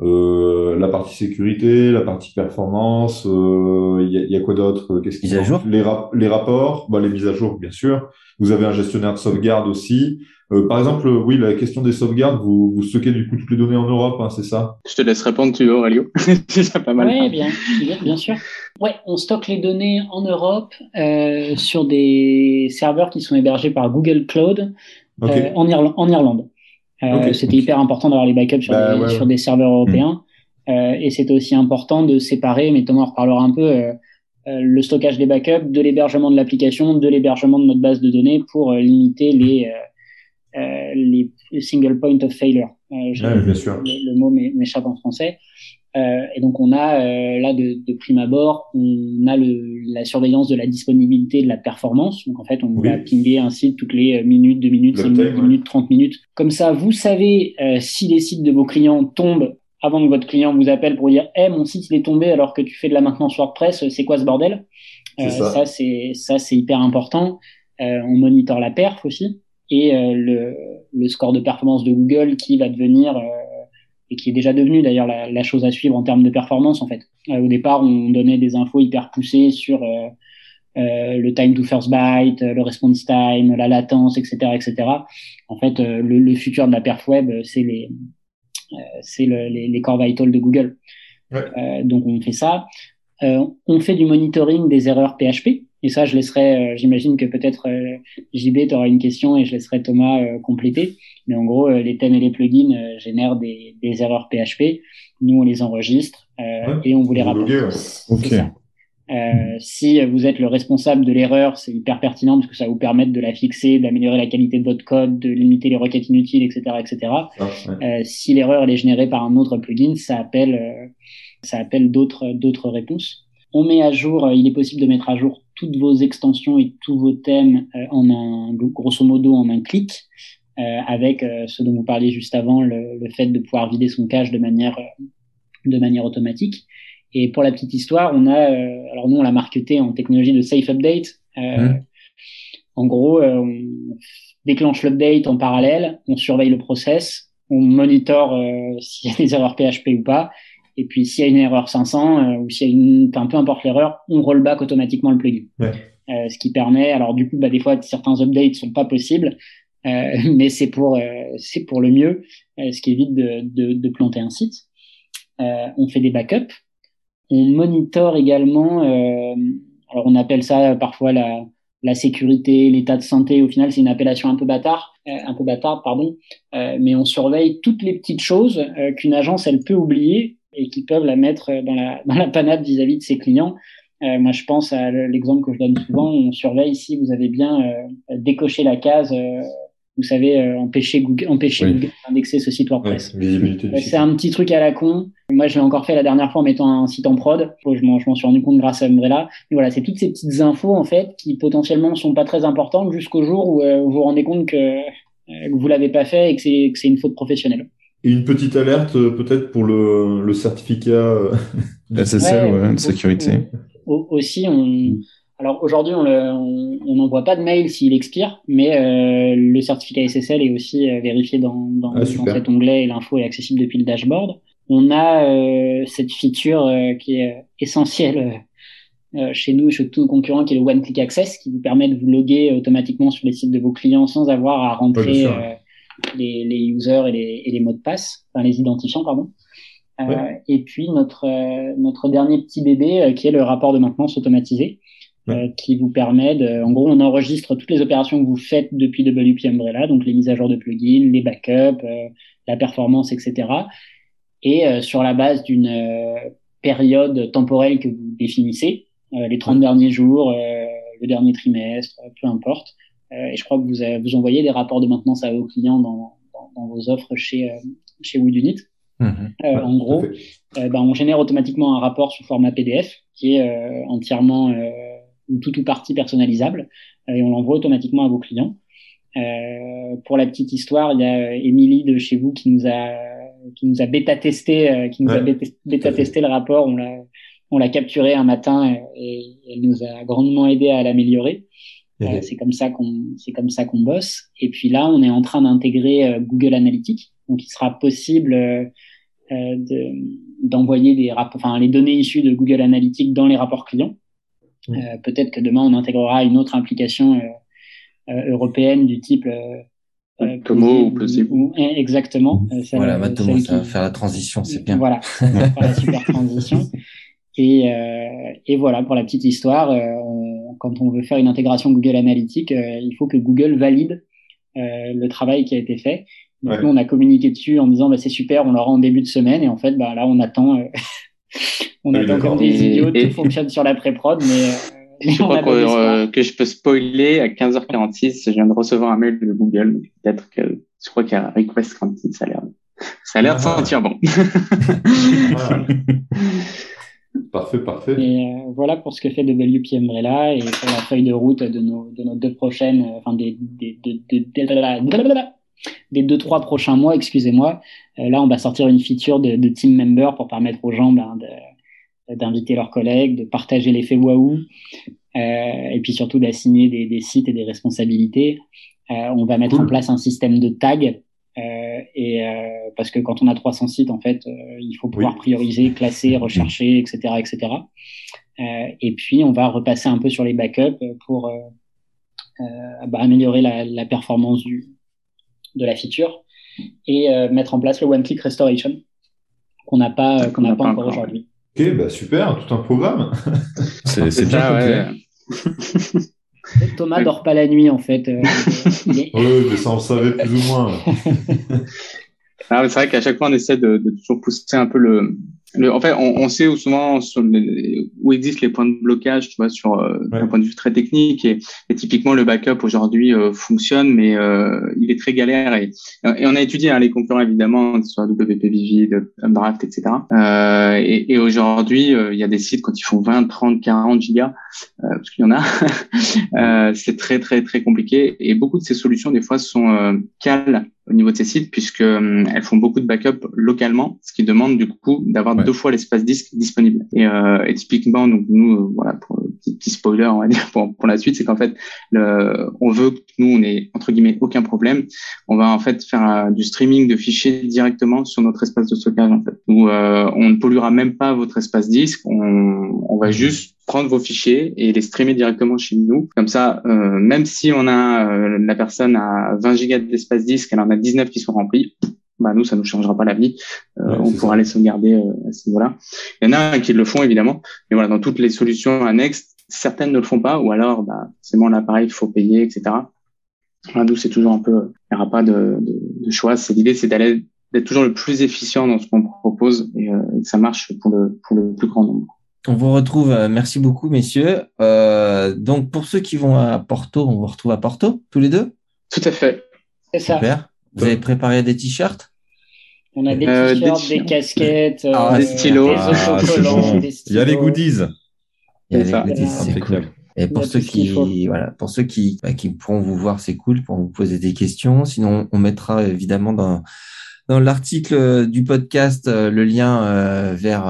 Speaker 3: euh, euh, la partie sécurité, la partie performance. euh, Il y, a, y a quoi d'autre? Qu'est-ce
Speaker 1: Mise à jour
Speaker 3: les, rap- les rapports, bah, les mises à jour, bien sûr. Vous avez un gestionnaire de sauvegarde aussi. Euh, par exemple, oui, la question des sauvegardes, vous, vous stockez du coup toutes les données en Europe, hein, c'est ça?
Speaker 5: Je te laisse répondre, tu Aurélio. *laughs* C'est pas mal.
Speaker 6: Oui, bien, bien, bien sûr. Ouais, on stocke les données en Europe euh, sur des serveurs qui sont hébergés par Google Cloud
Speaker 3: Ok.
Speaker 6: euh, en, Irla- en Irlande. Euh,
Speaker 3: Ok.
Speaker 6: C'était hyper important d'avoir les backups sur,
Speaker 3: Bah,
Speaker 6: des,
Speaker 3: ouais,
Speaker 6: sur
Speaker 3: ouais.
Speaker 6: des serveurs européens. et c'est aussi important de séparer, mais Thomas en reparlera un peu, le stockage des backups de l'hébergement de l'application, de l'hébergement de notre base de données pour limiter les les single point of failure.
Speaker 3: Ouais, bien sûr.
Speaker 6: Le, le mot m'échappe en français. Euh, et donc on a euh, là de, de, prime abord, on a le, la surveillance de la disponibilité de la performance. Donc en fait, on va pinguer un site toutes les minutes, 2 minutes, 5 minutes, 10 minutes, 30 minutes. Comme ça, vous savez euh, si les sites de vos clients tombent avant que votre client vous appelle pour dire "Eh, mon site il est tombé alors que tu fais de la maintenance WordPress, c'est quoi ce bordel?
Speaker 3: Ça,
Speaker 6: ça c'est ça c'est hyper important. on monitor la perf aussi et le, le score de performance de Google qui va devenir et qui est déjà devenu d'ailleurs la, la, chose à suivre en termes de performance en fait. Euh, au départ, on donnait des infos hyper poussées sur euh, euh, le time to first byte, le response time, la latence, etc., etc. En fait, le, le, futur de la perf web, c'est les c'est le, les, les core vitals de Google.
Speaker 3: Ouais.
Speaker 6: donc on fait ça. on fait du monitoring des erreurs PHP. Et ça, je laisserai, j'imagine que peut-être JB, tu auras une question et je laisserai Thomas compléter. Mais en gros, euh, les thèmes et les plugins euh, génèrent des, des, erreurs PHP. Nous, on les enregistre euh,
Speaker 3: ouais,
Speaker 6: et on vous les rapporte.
Speaker 3: Okay.
Speaker 6: Euh, si vous êtes le responsable de l'erreur, c'est hyper pertinent parce que ça va vous permettre de la fixer, d'améliorer la qualité de votre code, de limiter les requêtes inutiles, etc., etc.
Speaker 3: Ah, ouais.
Speaker 6: euh, si l'erreur elle est générée par un autre plugin, ça appelle, euh, ça appelle d'autres d'autres réponses. On met à jour, il est possible de mettre à jour toutes vos extensions et tous vos thèmes en un grosso modo en un clic. Euh, avec euh, ce dont vous parliez juste avant, le, le, fait de pouvoir vider son cache de manière, euh, de manière automatique. Et pour la petite histoire, on a, alors nous on l'a marketé en technologie de safe update.
Speaker 3: Mmh.
Speaker 6: En gros, on déclenche l'update en parallèle, on surveille le process, on monitore s'il y a des erreurs PHP ou pas, et puis s'il y a une erreur 500 ou s'il y a une, enfin peu importe l'erreur, on rollback automatiquement le plugin.
Speaker 3: Ouais.
Speaker 6: Euh, ce qui permet, alors du coup, bah, des fois certains updates sont pas possibles, euh, *laughs* mais c'est pour euh, c'est pour le mieux, euh, ce qui évite de, de, de planter un site. on fait des backups, on monitore également. alors on appelle ça parfois la la sécurité, l'état de santé. Au final, c'est une appellation un peu bâtard, un peu bâtard, pardon. mais on surveille toutes les petites choses qu'une agence elle peut oublier et qui peuvent la mettre dans la *laughs* dans la panade vis-à-vis -vis de ses clients. Euh, moi, je pense à l'exemple que je donne souvent. On surveille si vous avez bien euh, décoché la case euh, vous savez, euh, empêcher Google, empêcher
Speaker 3: Oui.
Speaker 6: Google d'indexer ce site WordPress.
Speaker 3: Ouais,
Speaker 6: Euh. C'est un petit truc à la con. Moi, je l'ai encore fait la dernière fois en mettant un site en prod. Je m'en, suis rendu compte grâce à Umbrella. Mais voilà, c'est toutes ces petites infos, en fait, qui potentiellement sont pas très importantes jusqu'au jour où euh, vous vous rendez compte que, euh, que vous l'avez pas fait et que c'est une faute professionnelle.
Speaker 3: Et une petite alerte euh, peut-être pour le, le certificat. euh, *laughs*
Speaker 4: SSL, ouais, de sécurité.
Speaker 6: au- aussi, on, alors aujourd'hui, on le- on on n'envoie pas de mail s'il expire, mais euh, le certificat SSL est aussi euh, vérifié dans, dans,
Speaker 3: Ah,
Speaker 6: dans cet onglet et l'info est accessible depuis le dashboard. On a euh, cette feature euh, qui est essentielle chez nous et chez tous nos concurrents, qui est le One Click Access, qui vous permet de vous loguer automatiquement sur les sites de vos clients sans avoir à rentrer euh, les, les users et les, et les mots de passe, enfin les identifiants, pardon. Euh,
Speaker 3: Ouais.
Speaker 6: Et puis notre euh, notre dernier petit bébé, euh, qui est le rapport de maintenance automatisé,
Speaker 3: Ouais.
Speaker 6: euh, qui vous permet de, en gros, on enregistre toutes les opérations que vous faites depuis WP Umbrella, donc les mises à jour de plugins, les backups, euh, la performance, etc. Et euh, sur la base d'une euh, période temporelle que vous définissez, euh, les 30 derniers jours, euh, le dernier trimestre, peu importe. Euh, et je crois que vous, avez- vous envoyez des rapports de maintenance à vos clients dans, dans, dans vos offres chez, euh, chez Woodunit. Euh,
Speaker 3: Ouais,
Speaker 6: en gros, euh, ben, on génère automatiquement un rapport sous format PDF qui est euh, entièrement euh, ou tout ou partie personnalisable euh, et on l'envoie automatiquement à vos clients. Euh, pour la petite histoire, il y a euh, Émilie de chez vous qui nous a qui nous a bêta testé, euh, qui nous a bêta, testé le rapport. On l'a on l'a capturé un matin euh, et elle nous a grandement aidé à l'améliorer. Euh, c'est comme ça qu'on c'est comme ça qu'on bosse. Et puis là, on est en train d'intégrer euh, Google Analytics, donc il sera possible euh, euh, de d'envoyer des rapports, enfin les données issues de Google Analytics dans les rapports clients.
Speaker 3: Mm.
Speaker 6: Euh, Peut-être que demain on intégrera une autre application euh, euh, européenne du type euh, euh,
Speaker 5: Como ou
Speaker 6: ou- eh, exactement. euh, celle-
Speaker 1: Voilà, maintenant, ça va faire la transition, c'est bien.
Speaker 6: voilà, *laughs* voilà, super transition. Et, euh, et voilà, pour la petite histoire, euh, on- quand on veut faire une intégration Google Analytics, euh, il faut que Google valide euh, le travail qui a été fait. Donc,
Speaker 3: Ouais.
Speaker 6: nous, on a communiqué dessus en disant bah, c'est super, on l'aura en début de semaine. Et en fait, bah, là, on attend, euh, *laughs* on
Speaker 3: oui,
Speaker 6: attend comme des idiots.
Speaker 5: et-
Speaker 6: Tout fonctionne sur la pré-prod, mais, euh, *laughs*
Speaker 5: Je
Speaker 6: on
Speaker 5: crois
Speaker 6: a
Speaker 5: que, euh, je peux spoiler à 15h46. Je viens de recevoir un mail de Google. Peut-être que je crois qu'il y a request granted. Ça a l'air, ça a l'air de
Speaker 3: Ah.
Speaker 5: sentir bon. *laughs*
Speaker 3: Voilà. Parfait, parfait.
Speaker 6: Et euh, voilà pour ce que fait WP Umbrella et pour la feuille de route de nos, de nos deux prochaines, euh, enfin des, des, deux, trois prochains mois, excusez-moi. Euh, là, on va sortir une feature de, de team member pour permettre aux gens ben, de- d'inviter leurs collègues, de partager l'effet waouh, et puis surtout d'assigner des, des sites et des responsabilités. Euh, on va mettre
Speaker 3: Cool.
Speaker 6: en place un système de tag. Euh, et euh, parce que quand on a 300 sites, en fait, euh, il faut pouvoir
Speaker 3: Oui.
Speaker 6: prioriser, classer, rechercher, etc., etc. Euh, et puis, on va repasser un peu sur les backups pour euh, euh, bah, améliorer la, la performance du, de la feature et euh, mettre en place le one-click restoration qu'on n'a pas, qu'on n'a pas
Speaker 5: pas
Speaker 6: encore
Speaker 5: encore.
Speaker 6: aujourd'hui.
Speaker 3: Ok, bah super, tout un programme.
Speaker 4: C'est c'est *laughs* bien
Speaker 5: ouais. *laughs*
Speaker 6: Thomas dort pas la nuit, en fait. euh, *laughs*
Speaker 3: Oui, mais ça on savait plus ou moins. *laughs*
Speaker 5: Ah, c'est vrai qu'à chaque fois, on essaie de, de toujours pousser un peu le. le en fait, on, on sait où souvent sur les- où existent les points de blocage, tu vois, sur euh,
Speaker 3: Ouais.
Speaker 5: d'un point de vue très technique. Et, et typiquement, le backup aujourd'hui euh, fonctionne, mais euh, il est très galère. Et, et on a étudié hein, les concurrents évidemment, sur WP Vivid, Updraft, etc. Euh, et et aujourd'hui, euh, il y a des sites quand ils font 20, 30, 40 gigas, euh, parce qu'il y en a. *laughs* Euh, c'est très très très compliqué et beaucoup de ces solutions des fois sont euh, cales au niveau de ces sites puisque euh, elles font beaucoup de backup localement, ce qui demande du coup d'avoir
Speaker 4: Ouais.
Speaker 5: deux fois l'espace disque disponible. Et, euh, et typiquement donc nous euh, voilà pour petit, spoiler on va dire pour, pour la suite c'est qu'en fait le, on veut que nous on ait entre guillemets aucun problème. On va en fait faire euh, du streaming de fichiers directement sur notre espace de stockage en fait où euh, on ne polluera même pas votre espace disque, on, on va juste prendre vos fichiers et les streamer directement chez nous. Comme ça, euh, même si on a euh, la personne a 20 gigas d'espace disque, elle en a 19 qui sont remplis, bah nous ça nous changera pas la vie. Euh,
Speaker 3: Ouais,
Speaker 5: on pourra
Speaker 3: ça.
Speaker 5: les sauvegarder euh, à ce niveau-là. Il y en a qui le font évidemment, mais voilà dans toutes les solutions annexes, certaines ne le font pas ou alors bah forcément l'appareil il faut payer etc. Voilà, nous c'est toujours un peu, il n'y aura pas de, de, de choix. C'est l'idée c'est d'aller d'être toujours le plus efficient dans ce qu'on propose et euh, que ça marche pour le pour le plus grand nombre.
Speaker 1: On vous retrouve, euh, merci beaucoup messieurs. Euh, donc pour ceux qui vont à Porto, on vous retrouve à Porto, tous les deux?
Speaker 5: Tout à fait.
Speaker 6: C'est ça.
Speaker 1: Super. Vous avez préparé des t-shirts?
Speaker 6: On a des
Speaker 5: Euh, des
Speaker 6: t-shirts, des, casquettes,
Speaker 1: Ah,
Speaker 6: euh,
Speaker 5: des stylos.
Speaker 6: des
Speaker 4: Ah, bon.
Speaker 6: des
Speaker 4: Il y a les goodies.
Speaker 1: Il y a les
Speaker 5: ça.
Speaker 1: goodies, c'est
Speaker 4: Impeccable.
Speaker 1: cool. Et pour ceux qui, voilà, pour ceux qui, bah, qui pourront vous voir, c'est cool pour vous poser des questions. Sinon, on mettra évidemment dans, dans l'article euh, du podcast euh, le lien euh, vers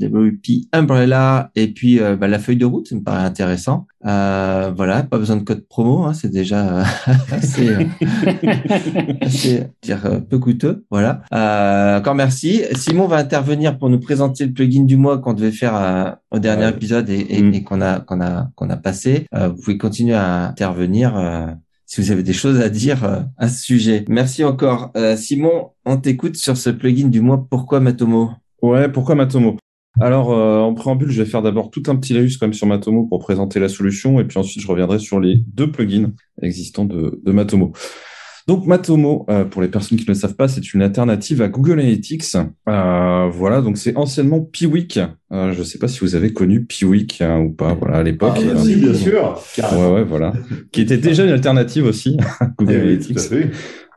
Speaker 1: WP Umbrella et puis bah, la feuille de route, ça me paraît intéressant. Euh, voilà, pas besoin de code promo, hein, c'est déjà euh, *laughs* assez, euh, *laughs* assez dire peu coûteux. Voilà. Euh, encore merci. Simon va intervenir pour nous présenter le plugin du mois qu'on devait faire au dernier
Speaker 3: Ouais.
Speaker 1: épisode et, et-
Speaker 4: Mm.
Speaker 1: et qu'on a qu'on a qu'on a passé. Vous pouvez continuer à intervenir si vous avez des choses à dire euh, à ce sujet. Merci encore. Euh, Simon, on t'écoute sur ce plugin du mois. Pourquoi Matomo?
Speaker 4: Ouais, pourquoi Matomo? Alors, euh, en préambule, je vais faire d'abord tout un petit laïus quand sur Matomo pour présenter la solution, et puis ensuite je reviendrai sur les deux plugins existants de Matomo. Donc Matomo, euh, pour les personnes qui ne le savent pas, c'est une alternative à Google Analytics. Euh, voilà, donc c'est anciennement Piwik. Euh, je ne sais pas si vous avez connu Piwik hein, ou pas. Voilà, à l'époque.
Speaker 3: Ah, si, bien sûr.
Speaker 4: Ouais, ouais, voilà. qui était déjà une alternative aussi *laughs* à Google
Speaker 3: Eh oui,
Speaker 4: Analytics.
Speaker 3: tout à fait.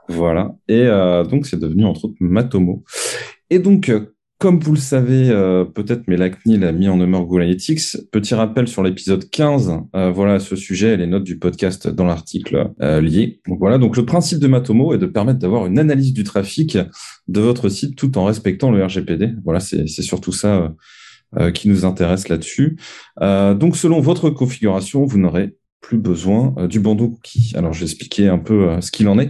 Speaker 4: Voilà. Et euh, donc, c'est devenu entre autres Matomo. Et donc, euh, comme vous le savez, euh, peut-être, mais la CNIL a mis en demeure Google Analytics. Petit rappel sur l'épisode 15, euh, voilà ce sujet et les notes du podcast dans l'article euh, lié. Donc voilà, donc le principe de Matomo est de permettre d'avoir une analyse du trafic de votre site tout en respectant le RGPD. Voilà, c'est surtout ça qui nous intéresse là-dessus. Donc selon votre configuration, vous n'aurez plus besoin du bandeau cookie. Alors je vais expliquer un peu ce qu'il en est.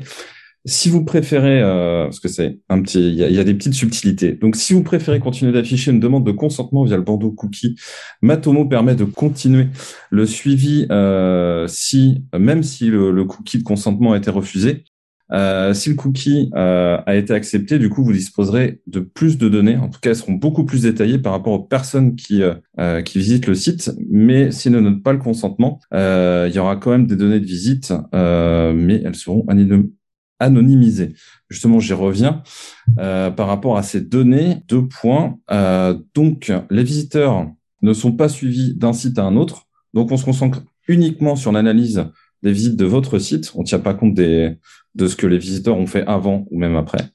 Speaker 4: Si vous préférez, euh, parce que c'est un petit, il y y a des petites subtilités. Donc, si vous préférez continuer d'afficher une demande de consentement via le bandeau cookie, Matomo permet de continuer le suivi euh, si, même si le, le cookie de consentement a été refusé. Euh, si le cookie euh, a été accepté, du coup, vous disposerez de plus de données. En tout cas, elles seront beaucoup plus détaillées par rapport aux personnes qui euh, euh, qui visitent le site. Mais s'ils ne notent pas le consentement, il y aura quand même des données de visite, mais elles seront anonymées anonymisées. Justement, j'y reviens euh, par rapport à ces données. Deux points. Euh, donc, les visiteurs ne sont pas suivis d'un site à un autre. Donc, on se concentre uniquement sur l'analyse des visites de votre site. On ne tient pas compte de ce que les visiteurs ont fait avant ou même après.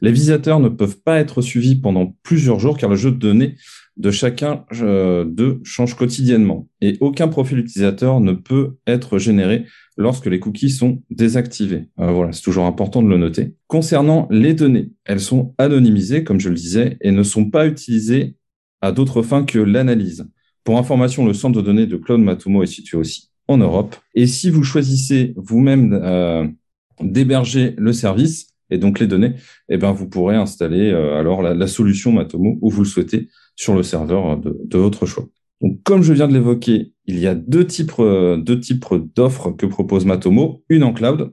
Speaker 4: Les visiteurs ne peuvent pas être suivis pendant plusieurs jours car le jeu de données de chacun euh, d'eux change quotidiennement et aucun profil utilisateur ne peut être généré lorsque les cookies sont désactivés. Euh, voilà, c'est toujours important de le noter. Concernant les données, elles sont anonymisées, comme je le disais, et ne sont pas utilisées à d'autres fins que l'analyse. Pour information, le centre de données de Cloud Matomo est situé aussi en Europe. Et si vous choisissez vous-même euh, d'héberger le service et donc les données, eh ben vous pourrez installer euh, alors la, solution Matomo où vous le souhaitez sur le serveur de votre choix. Donc, comme je viens de l'évoquer, il y a deux types, euh, deux types d'offres que propose Matomo. Une en cloud.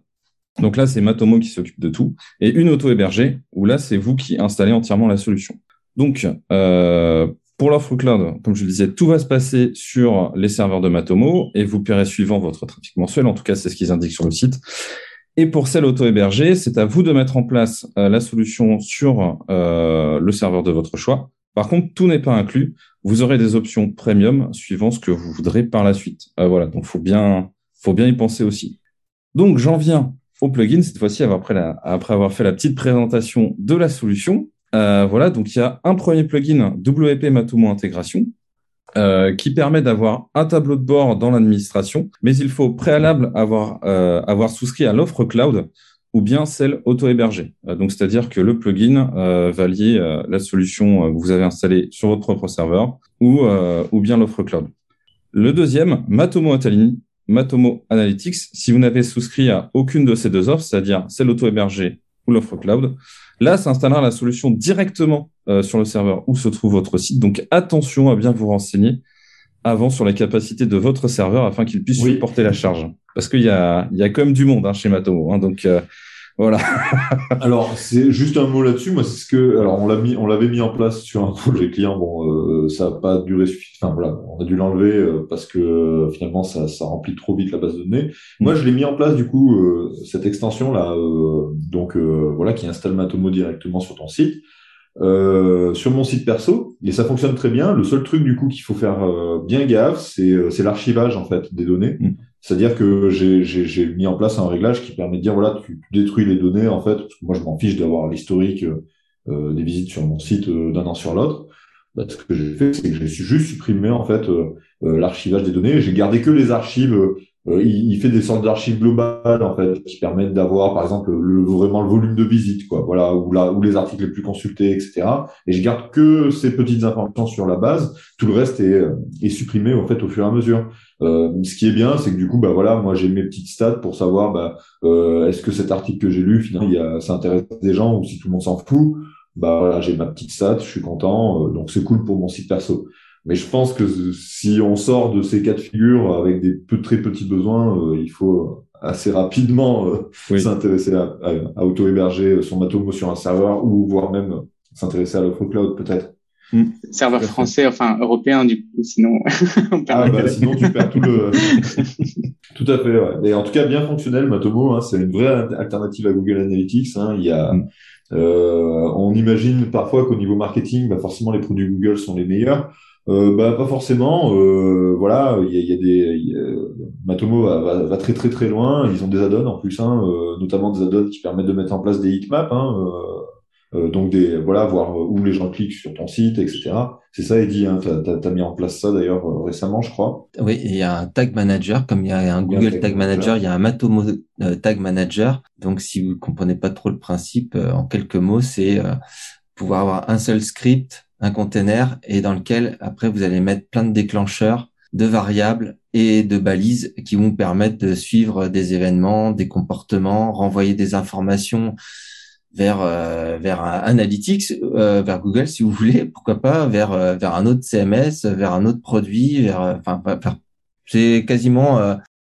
Speaker 4: Donc là, c'est Matomo qui s'occupe de tout. Et une auto-hébergée, où là, c'est vous qui installez entièrement la solution. Donc, euh, pour l'offre cloud, comme je le disais, tout va se passer sur les serveurs de Matomo et vous paierez suivant votre trafic mensuel. En tout cas, c'est ce qu'ils indiquent sur le site. Et pour celle auto-hébergée, c'est à vous de mettre en place euh, la solution sur le serveur de votre choix. Par contre, tout n'est pas inclus. Vous aurez des options premium suivant ce que vous voudrez par la suite. Euh, voilà, donc faut bien, faut bien y penser aussi. Donc j'en viens au plugin cette fois-ci après, après avoir fait la petite présentation de la solution. Euh, voilà, donc il y a un premier plugin WP Matomo Intégration euh, qui permet d'avoir un tableau de bord dans l'administration, mais il faut préalable avoir, euh, avoir souscrit à l'offre cloud ou bien celle auto-hébergée. donc, c'est-à-dire que le plugin va lier la solution que vous avez installée sur votre propre serveur ou, ou bien l'offre cloud. Le deuxième, Matomo Atalini, Matomo Analytics, si vous n'avez souscrit à aucune de ces deux offres, c'est-à-dire celle auto-hébergée ou l'offre cloud, Là, ça installera la solution directement euh, sur le serveur où se trouve votre site. Donc attention à bien vous renseigner avant sur les capacités de votre serveur afin qu'il puisse supporter la charge. Parce qu'il y a, il y a quand même du monde hein, chez Matomo. Hein, donc euh, voilà. *laughs*
Speaker 3: alors, c'est juste un mot là-dessus. Moi, c'est ce que, alors, on l'a mis, on l'avait mis en place sur un projet client. Bon, euh, ça n'a pas duré suffisamment. Enfin, voilà, on a dû l'enlever euh, parce que euh, finalement, ça, ça remplit trop vite la base de données. Mm. Moi, je l'ai mis en place, du coup, cette extension là, donc, voilà, qui installe Matomo directement sur ton site. sur mon site perso et ça fonctionne très bien. Le seul truc du coup qu'il faut faire bien gaffe, c'est l'archivage en fait des données. Mm. C'est-à-dire que j'ai mis en place un réglage qui permet de dire voilà, tu, détruis les données en fait. Moi, je m'en fiche d'avoir l'historique euh, des visites sur mon site euh, d'un an sur l'autre. Bah, ce que j'ai fait, c'est que j'ai juste supprimé en fait euh, l'archivage des données. J'ai gardé que les archives euh, il, il, fait des sortes d'archives globales en fait qui permettent d'avoir par exemple le, vraiment le volume de visite quoi voilà ou là ou les articles les plus consultés etc et je garde que ces petites informations sur la base tout le reste est, est supprimé en fait au fur et à mesure euh, ce qui est bien c'est que du coup bah voilà moi j'ai mes petites stats pour savoir bah euh, est-ce que cet article que j'ai lu finalement il y a, ça intéresse des gens ou si tout le monde s'en fout. Bah voilà j'ai ma petite stat je suis content euh, donc c'est cool pour mon site perso. Mais je pense que si on sort de ces cas de figure avec des peu, très petits besoins, euh, il faut assez rapidement euh, s'intéresser à, à, auto-héberger son Matomo sur un serveur ou voire même s'intéresser à l'offre cloud peut-être.
Speaker 5: Hmm. Serveur français, enfin européen du coup, sinon. *laughs*
Speaker 3: ah bah sinon tu perds tout le. *laughs* tout à fait. Ouais. Et en tout cas bien fonctionnel Matomo, hein, c'est une vraie alternative à Google Analytics. Hein. Il y a, hmm. euh, on imagine parfois qu'au niveau marketing, bah forcément les produits Google sont les meilleurs. Euh, bah, pas forcément. Euh, voilà, il y a, y a, des Matomo va, va, très très très loin. Ils ont des add-ons en plus, hein, euh, notamment des add-ons qui permettent de mettre en place des heatmaps. Hein, euh, euh, donc des voilà, voir où les gens cliquent sur ton site, etc. C'est ça, Eddie. Hein, tu as, mis en place ça d'ailleurs récemment, je crois.
Speaker 1: Oui, il y a un tag manager, comme il y a un Google Tag, Manager, il y a un Matomo Tag Manager. Donc si vous comprenez pas trop le principe, en quelques mots, c'est pouvoir avoir un seul script un container et dans lequel après vous allez mettre plein de déclencheurs de variables et de balises qui vont permettre de suivre des événements, des comportements, renvoyer des informations vers euh, vers Analytics, euh, vers Google si vous voulez, *laughs* pourquoi pas, vers euh, vers un autre CMS, vers un autre produit, vers enfin c'est quasiment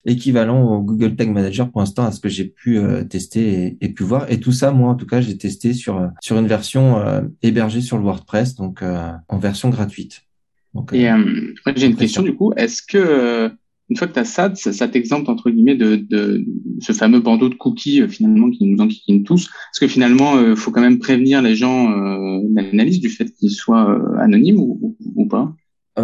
Speaker 1: équivalent au Google Tag Manager pour l'instant à ce que j'ai pu euh, tester et, pu voir. Et tout ça, moi en tout cas, j'ai testé sur euh, sur une version euh, hébergée sur le WordPress, donc en version gratuite.
Speaker 5: Donc, et j'ai une question du coup. Est-ce que une fois que tu as ça, ça, ça t'exemple entre guillemets de, ce fameux bandeau de cookies euh, finalement qui nous enquiquine tous. Parce que finalement, il faut quand même prévenir les gens euh, du fait qu'ils soient anonymes ou, ou pas.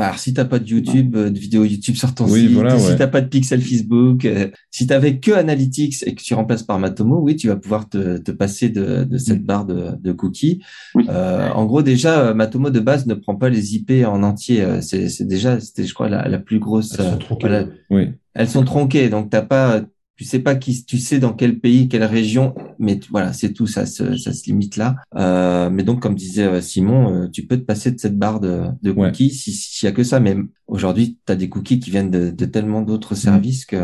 Speaker 1: Alors, si t'as pas de YouTube, euh, de vidéo YouTube sur ton
Speaker 4: Oui,
Speaker 1: site,
Speaker 4: voilà,
Speaker 1: si
Speaker 4: ouais.
Speaker 1: t'as pas de pixel Facebook, euh, si t'avais que Analytics et que tu remplaces par Matomo, oui, tu vas pouvoir te, te passer de, de cette barre de, de cookies.
Speaker 5: Oui.
Speaker 1: Euh, en gros, déjà, euh, Matomo de base ne prend pas les IP en entier. Euh, C'est c'est déjà, c'était, je crois, la, la plus grosse.
Speaker 3: Elles sont
Speaker 1: euh,
Speaker 3: tronquées.
Speaker 1: voilà.
Speaker 4: Oui.
Speaker 1: Elles sont tronquées, donc t'as pas, tu sais pas qui, tu sais dans quel pays, quelle région, mais voilà, c'est tout, ça se, ça se limite là. Euh, mais donc, comme disait euh, Simon, euh, tu peux te passer de cette barre de, de
Speaker 4: Ouais.
Speaker 1: cookies si- s'il y a que ça. Mais aujourd'hui, tu as des cookies qui viennent de, de tellement d'autres services que.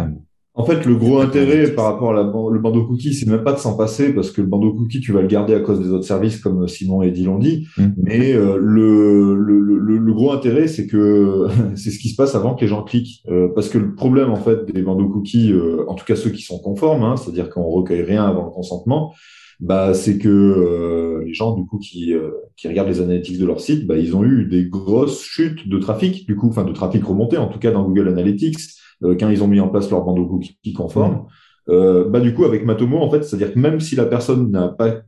Speaker 3: En fait, le gros intérêt par rapport à la, ban- le bandeau cookie, c'est même pas de s'en passer parce que le bandeau cookie, tu vas le garder à cause des autres services comme Simon et l'ont dit.
Speaker 4: Mm.
Speaker 3: Mais euh, le, le, le, le gros intérêt, c'est que *laughs* c'est ce qui se passe avant que les gens cliquent. Euh, parce que le problème, en fait, des bandeaux cookies, euh, en tout cas ceux qui sont conformes, hein, c'est-à-dire qu'on recueille rien avant le consentement, bah, c'est que euh, les gens, du coup, qui, euh, qui regardent les analytics de leur site, bah, ils ont eu des grosses chutes de trafic, du coup, enfin, de trafic remonté, en tout cas dans Google Analytics, euh, quand ils ont mis en place leur bandeau cookie conforme. Euh, bah, du coup, avec Matomo, en fait, c'est-à-dire que même si la personne n'a pas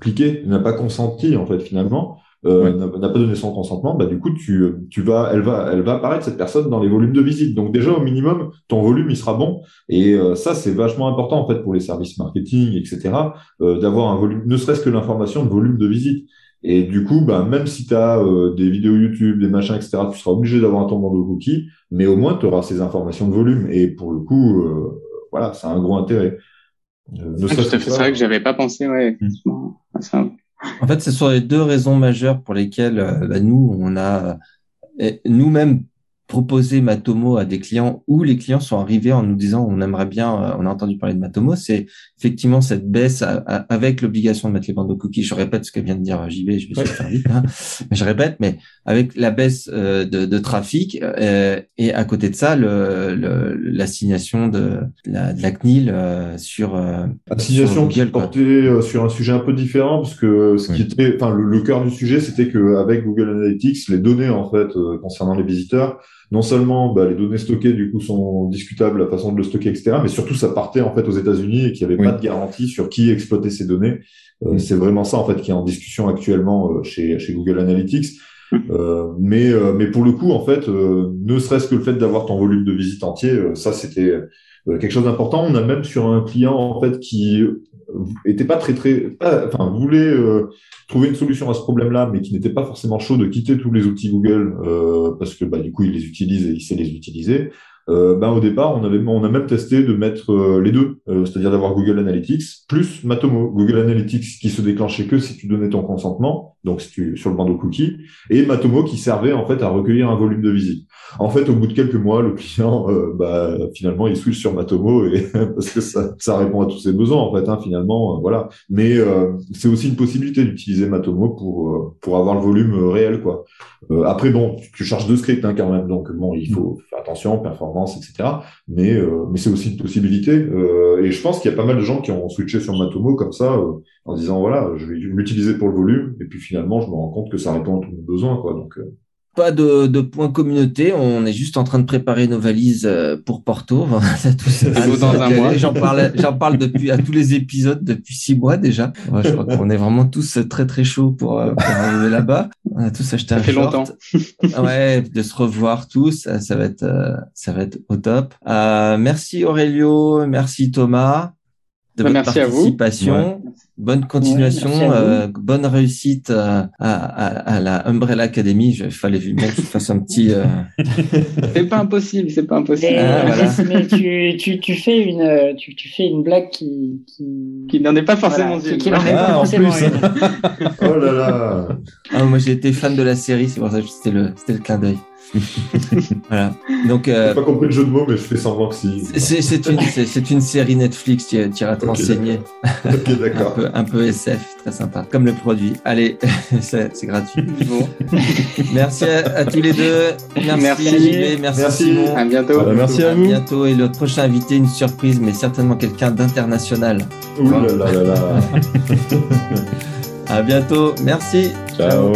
Speaker 3: cliqué, n'a pas consenti, en fait, finalement, euh,
Speaker 4: Ouais.
Speaker 3: n'a pas donné son consentement, bah, du coup, tu, tu vas, elle va, elle va apparaître, cette personne, dans les volumes de visite. Donc, déjà, au minimum, ton volume, il sera bon. Et euh, ça, c'est vachement important, en fait, pour les services marketing, etc., euh, d'avoir un volume, ne serait-ce que l'information de volume de visite. Et du coup, bah, même si tu as des vidéos YouTube, des machins, etc., tu seras obligé d'avoir ton bandeau cookie, mais au moins, tu auras ces informations de volume. Et pour le coup, euh, voilà, c'est un gros intérêt. Euh,
Speaker 5: c'est vrai que j'avais pas pensé, ouais, effectivement, à ça.
Speaker 1: En fait, ce sont les deux raisons majeures pour lesquelles euh, bah, nous, on a euh, nous-mêmes proposé Matomo à des clients ou les clients sont arrivés en nous disant on aimerait bien, euh, on a entendu parler de Matomo, c'est effectivement cette baisse à- à- avec l'obligation de mettre les bandeaux cookies. Je répète ce que vient de dire JB, je vais faire vite, hein. mais je répète, mais avec la baisse euh, de, de trafic euh, et à côté de ça, le, le- l'assignation de la, de la CNIL euh, sur euh,
Speaker 3: Assignation
Speaker 1: sur
Speaker 3: qui
Speaker 1: Google, quoi.
Speaker 3: portait euh, sur un sujet un peu différent parce que ce qui était, enfin le, le cœur du sujet, c'était que avec Google Analytics, les données en fait euh, concernant les visiteurs, non seulement bah, les données stockées du coup sont discutables la façon de le stocker, etc., mais surtout ça partait en fait aux États-Unis et qu'il n'y avait
Speaker 4: Oui.
Speaker 3: pas de garantie sur qui exploitait ces données. Euh,
Speaker 4: Mm.
Speaker 3: C'est vraiment ça en fait qui est en discussion actuellement euh, chez chez Google Analytics. Euh, mais euh, mais pour le coup en fait, euh, ne serait-ce que le fait d'avoir ton volume de visite entier, ça c'était quelque chose d'important. On a même sur un client en fait qui était pas très très, enfin voulait trouver une solution à ce problème-là, mais qui n'était pas forcément chaud de quitter tous les outils Google parce que bah du coup il les utilise et il sait les utiliser. Euh, ben, au départ, on avait, on a même testé de mettre euh, les deux, euh, c'est-à-dire d'avoir Google Analytics plus Matomo. Google Analytics qui se déclenchait que si tu donnais ton consentement, donc si tu, sur le bandeau cookie, et Matomo qui servait en fait à recueillir un volume de visite. En fait, au bout de quelques mois, le client, euh, bah, finalement, il switch sur Matomo *laughs* et parce que ça, ça répond à tous ses besoins en fait, hein, finalement, euh, voilà. Mais euh, c'est aussi une possibilité d'utiliser Matomo pour pour avoir le volume réel, quoi. Après, bon, tu, tu charges deux scripts hein, quand même, donc bon, il faut faire attention, performance, etc. Mais euh, mais c'est aussi une possibilité. Euh, et je pense qu'il y a pas mal de gens qui ont switché sur Matomo comme ça, euh, en disant voilà, je vais l'utiliser pour le volume, et puis finalement, je me rends compte que ça répond à tous mes besoins, quoi. Donc euh,
Speaker 1: Pas de, de point communauté, on est juste en train de préparer nos valises euh, pour Porto. *laughs* Voilà, tout ça,
Speaker 5: Beau dans un mois.
Speaker 1: J'en parle, j'en parle depuis à tous les épisodes depuis six mois déjà. Ouais, je crois qu'on est vraiment tous très très chauds pour, euh, pour arriver là-bas. On a tous acheté
Speaker 5: Ça
Speaker 1: un
Speaker 5: fait
Speaker 1: short.
Speaker 5: longtemps.
Speaker 1: ouais, de se revoir tous, ça, va être euh, ça va être au top. Euh, merci Aurelio, merci Thomas de
Speaker 5: Bah,
Speaker 1: votre
Speaker 5: merci à vous.
Speaker 1: participation. Bonne continuation,
Speaker 6: Ouais,
Speaker 1: euh, bonne réussite euh, à, à, à la Umbrella Academy. Il fallait bien que je fasse un petit. euh, *laughs*
Speaker 5: C'est pas impossible, c'est pas impossible.
Speaker 6: Mais,
Speaker 1: Ah, voilà.
Speaker 6: mais tu, tu, tu fais une, euh, tu, tu fais une blague qui, qui,
Speaker 5: Qui n'en est pas forcément
Speaker 6: voilà,
Speaker 5: une.
Speaker 6: qui, qui n'en est
Speaker 4: Ah,
Speaker 6: pas
Speaker 4: en
Speaker 6: forcément
Speaker 4: plus.
Speaker 6: une. *laughs*
Speaker 3: oh là là.
Speaker 1: Ah, moi j'ai été fan de la série, c'est pour ça que c'était le c'était le clin d'œil. *laughs* voilà. Donc euh,
Speaker 3: J'ai pas compris le jeu de mots, mais je fais semblant que si.
Speaker 1: c'est une série Netflix. Tu tu iras te renseigner.
Speaker 3: ok, *laughs*
Speaker 1: Un peu, un peu SF, très sympa. Comme le produit. Allez, *laughs* c'est gratuit.
Speaker 5: Bon,
Speaker 1: Merci à, à tous les deux. Merci,
Speaker 5: Merci.
Speaker 1: JB, merci,
Speaker 3: Merci.
Speaker 1: Simon.
Speaker 5: à bientôt.
Speaker 4: Voilà, merci à
Speaker 1: À
Speaker 4: vous.
Speaker 1: bientôt. Et le prochain invité, une surprise, mais certainement quelqu'un d'international.
Speaker 3: Ouh là là là là.
Speaker 1: À bientôt. Merci.
Speaker 4: Ciao.